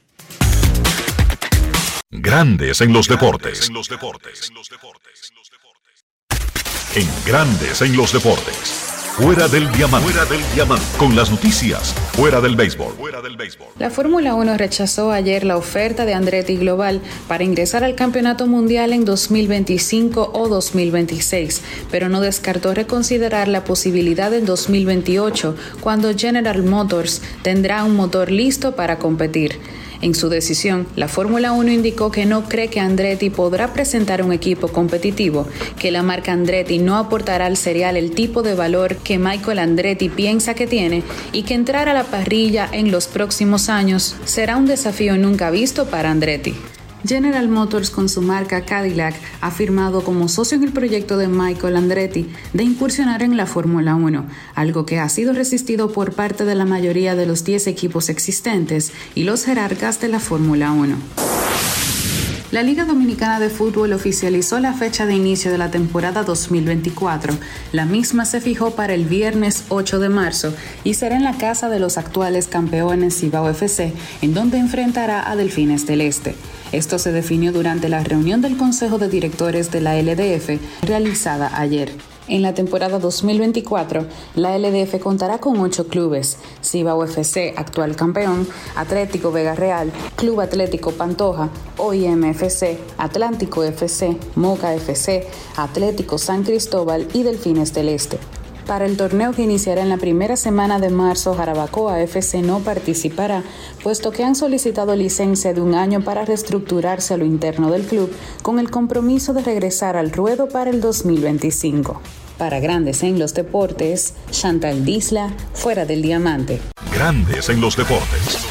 Grandes en los deportes. En Grandes en los deportes. Fuera del diamante. Fuera del diamante. Con las noticias. Fuera del béisbol. La Fórmula 1 rechazó ayer la oferta de Andretti Global para ingresar al Campeonato Mundial en 2025 o 2026, pero no descartó reconsiderar la posibilidad en 2028, cuando General Motors tendrá un motor listo para competir. En su decisión, la Fórmula 1 indicó que no cree que Andretti podrá presentar un equipo competitivo, que la marca Andretti no aportará al serial el tipo de valor que Michael Andretti piensa que tiene y que entrar a la parrilla en los próximos años será un desafío nunca visto para Andretti. General Motors con su marca Cadillac ha firmado como socio en el proyecto de Michael Andretti de incursionar en la Fórmula 1, algo que ha sido resistido por parte de la mayoría de los 10 equipos existentes y los jerarcas de la Fórmula 1. La Liga Dominicana de Fútbol oficializó la fecha de inicio de la temporada 2024. La misma se fijó para el viernes 8 de marzo y será en la casa de los actuales campeones Cibao FC, en donde enfrentará a Delfines del Este. Esto se definió durante la reunión del Consejo de Directores de la LDF realizada ayer. En la temporada 2024, la LDF contará con ocho clubes: Cibao FC, actual campeón, Atlético Vega Real, Club Atlético Pantoja, OIM FC, Atlántico FC, Moca FC, Atlético San Cristóbal y Delfines del Este. Para el torneo que iniciará en la primera semana de marzo, Jarabacoa FC no participará, puesto que han solicitado licencia de un año para reestructurarse a lo interno del club, con el compromiso de regresar al ruedo para el 2025. Para Grandes en los Deportes, Chantal Disla, fuera del diamante. Grandes en los deportes.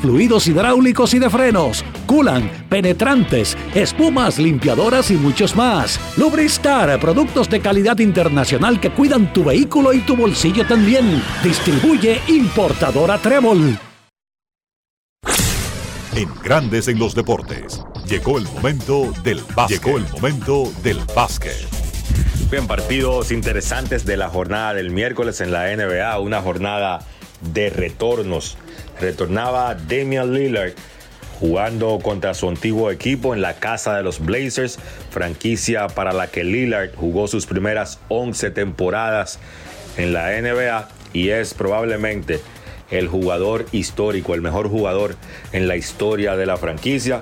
fluidos hidráulicos y de frenos, culan, penetrantes, espumas, limpiadoras y muchos más. Lubristar, productos de calidad internacional que cuidan tu vehículo y tu bolsillo también. Distribuye importadora Trébol. En Grandes en los deportes. Llegó el momento del básquet. Llegó el momento del básquet. Bien, partidos interesantes de la jornada del miércoles en la NBA, una jornada de retornos. Retornaba Damian Lillard jugando contra su antiguo equipo en la casa de los Blazers, franquicia para la que Lillard jugó sus primeras 11 temporadas en la NBA y es probablemente el jugador histórico, el mejor jugador en la historia de la franquicia.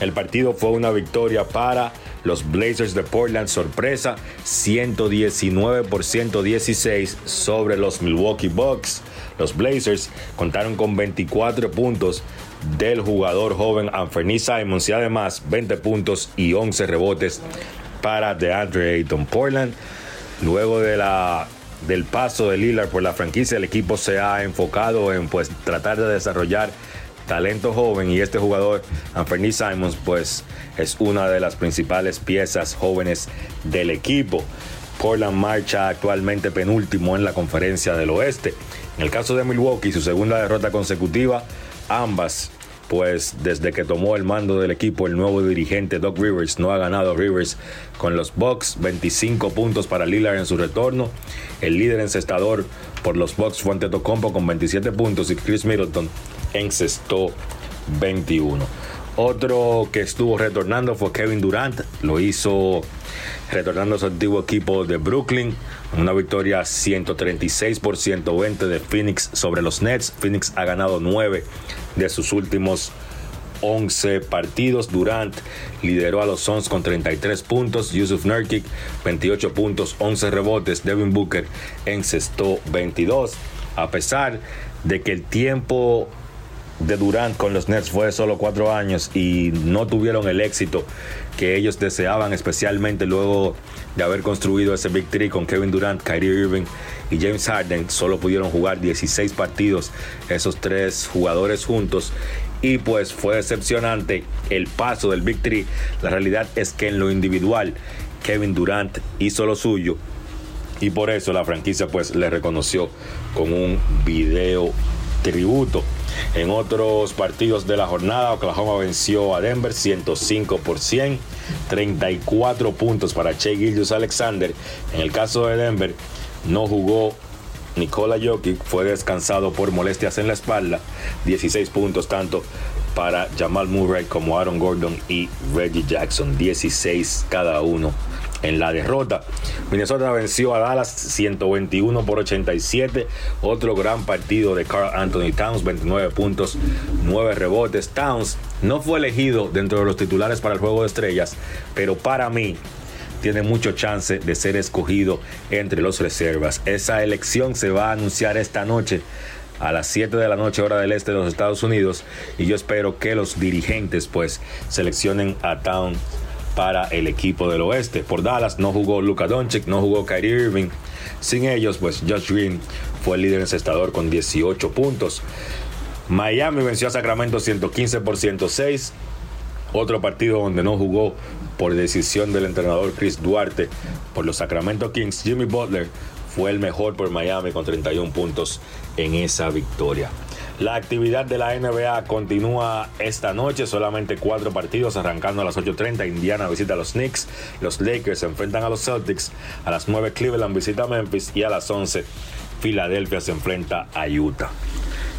El partido fue una victoria para los Blazers de Portland, sorpresa, 119 por 116 sobre los Milwaukee Bucks. Los Blazers contaron con 24 puntos del jugador joven Anthony Simons y además 20 puntos y 11 rebotes para DeAndre Ayton Portland. Luego de la, del paso de Lillard por la franquicia, el equipo se ha enfocado en pues, tratar de desarrollar talento joven y este jugador, Anthony Simons, pues es una de las principales piezas jóvenes del equipo. Portland marcha actualmente penúltimo en la conferencia del oeste. En el caso de Milwaukee, su segunda derrota consecutiva, ambas pues desde que tomó el mando del equipo el nuevo dirigente Doc Rivers no ha ganado Rivers con los Bucks, 25 puntos para Lillard en su retorno. El líder encestador por los Bucks fue Antetokounmpo con 27 puntos y Chris Middleton encestó 21. Otro que estuvo retornando fue Kevin Durant, lo hizo retornando a su antiguo equipo de Brooklyn, una victoria 136 por 120 de Phoenix sobre los Nets. Phoenix ha ganado 9 de sus últimos 11 partidos. Durant lideró a los Suns con 33 puntos. Yusuf Nurkic 28 puntos, 11 rebotes. Devin Booker encestó 22. A pesar de que el tiempo de Durant con los Nets fue solo 4 años y no tuvieron el éxito que ellos deseaban, especialmente luego de haber construido ese Big con Kevin Durant, Kyrie Irving y James Harden. Solo pudieron jugar 16 partidos esos tres jugadores juntos y pues fue decepcionante el paso del Big. La realidad es que en lo individual Kevin Durant hizo lo suyo y por eso la franquicia pues le reconoció con un video tributo. En otros partidos de la jornada, Oklahoma venció a Denver 105 por 100, 34 puntos para Che Gillius Alexander. En el caso de Denver, no jugó Nikola Jokic, fue descansado por molestias en la espalda, 16 puntos tanto para Jamal Murray como Aaron Gordon y Reggie Jackson, 16 cada uno en la derrota. Minnesota venció a Dallas 121 por 87. Otro gran partido de Carl Anthony Towns, 29 puntos, 9 rebotes. Towns no fue elegido dentro de los titulares para el juego de estrellas, pero para mí tiene mucho chance de ser escogido entre los reservas. Esa elección se va a anunciar esta noche a las 7 de la noche hora del este de los Estados Unidos y yo espero que los dirigentes pues seleccionen a Towns para el equipo del oeste. Por Dallas no jugó Luka Doncic, no jugó Kyrie Irving. Sin ellos, pues Josh Green fue el líder encestador con 18 puntos. Miami venció a Sacramento 115 por 106. Otro partido donde no jugó por decisión del entrenador Chris Duarte por los Sacramento Kings. Jimmy Butler fue el mejor por Miami con 31 puntos en esa victoria. La actividad de la NBA continúa esta noche, solamente cuatro partidos arrancando a las 8.30. Indiana visita a los Knicks, los Lakers se enfrentan a los Celtics, a las 9 Cleveland visita a Memphis y a las 11 Filadelfia se enfrenta a Utah.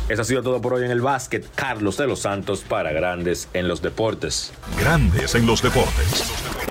Eso ha sido todo por hoy en el básquet. Carlos de los Santos para Grandes en los Deportes. Grandes en los Deportes.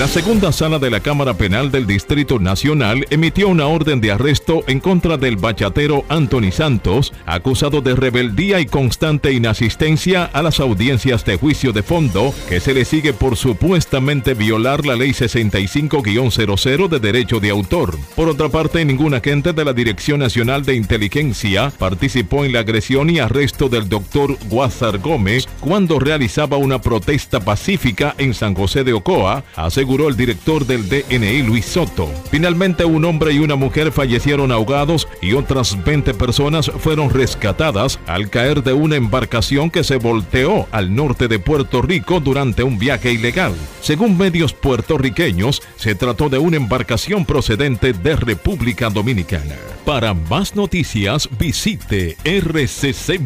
La segunda sala de la Cámara Penal del Distrito Nacional emitió una orden de arresto en contra del bachatero Anthony Santos, acusado de rebeldía y constante inasistencia a las audiencias de juicio de fondo que se le sigue por supuestamente violar la Ley 65-00 de Derecho de Autor. Por otra parte, ningún agente de la Dirección Nacional de Inteligencia participó en la agresión y arresto del doctor Guazar Gómez cuando realizaba una protesta pacífica en San José de Ocoa, aseguró el director del DNI Luis Soto. Finalmente un hombre y una mujer fallecieron ahogados y otras 20 personas fueron rescatadas al caer de una embarcación que se volteó al norte de Puerto Rico durante un viaje ilegal. Según medios puertorriqueños, se trató de una embarcación procedente de República Dominicana. Para más noticias visite rccmedia.com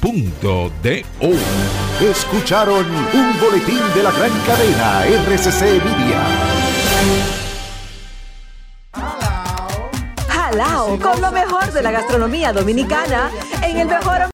punto de o. Escucharon un boletín de la gran cadena RCC Media. Jalao con lo mejor de la gastronomía dominicana en el mejor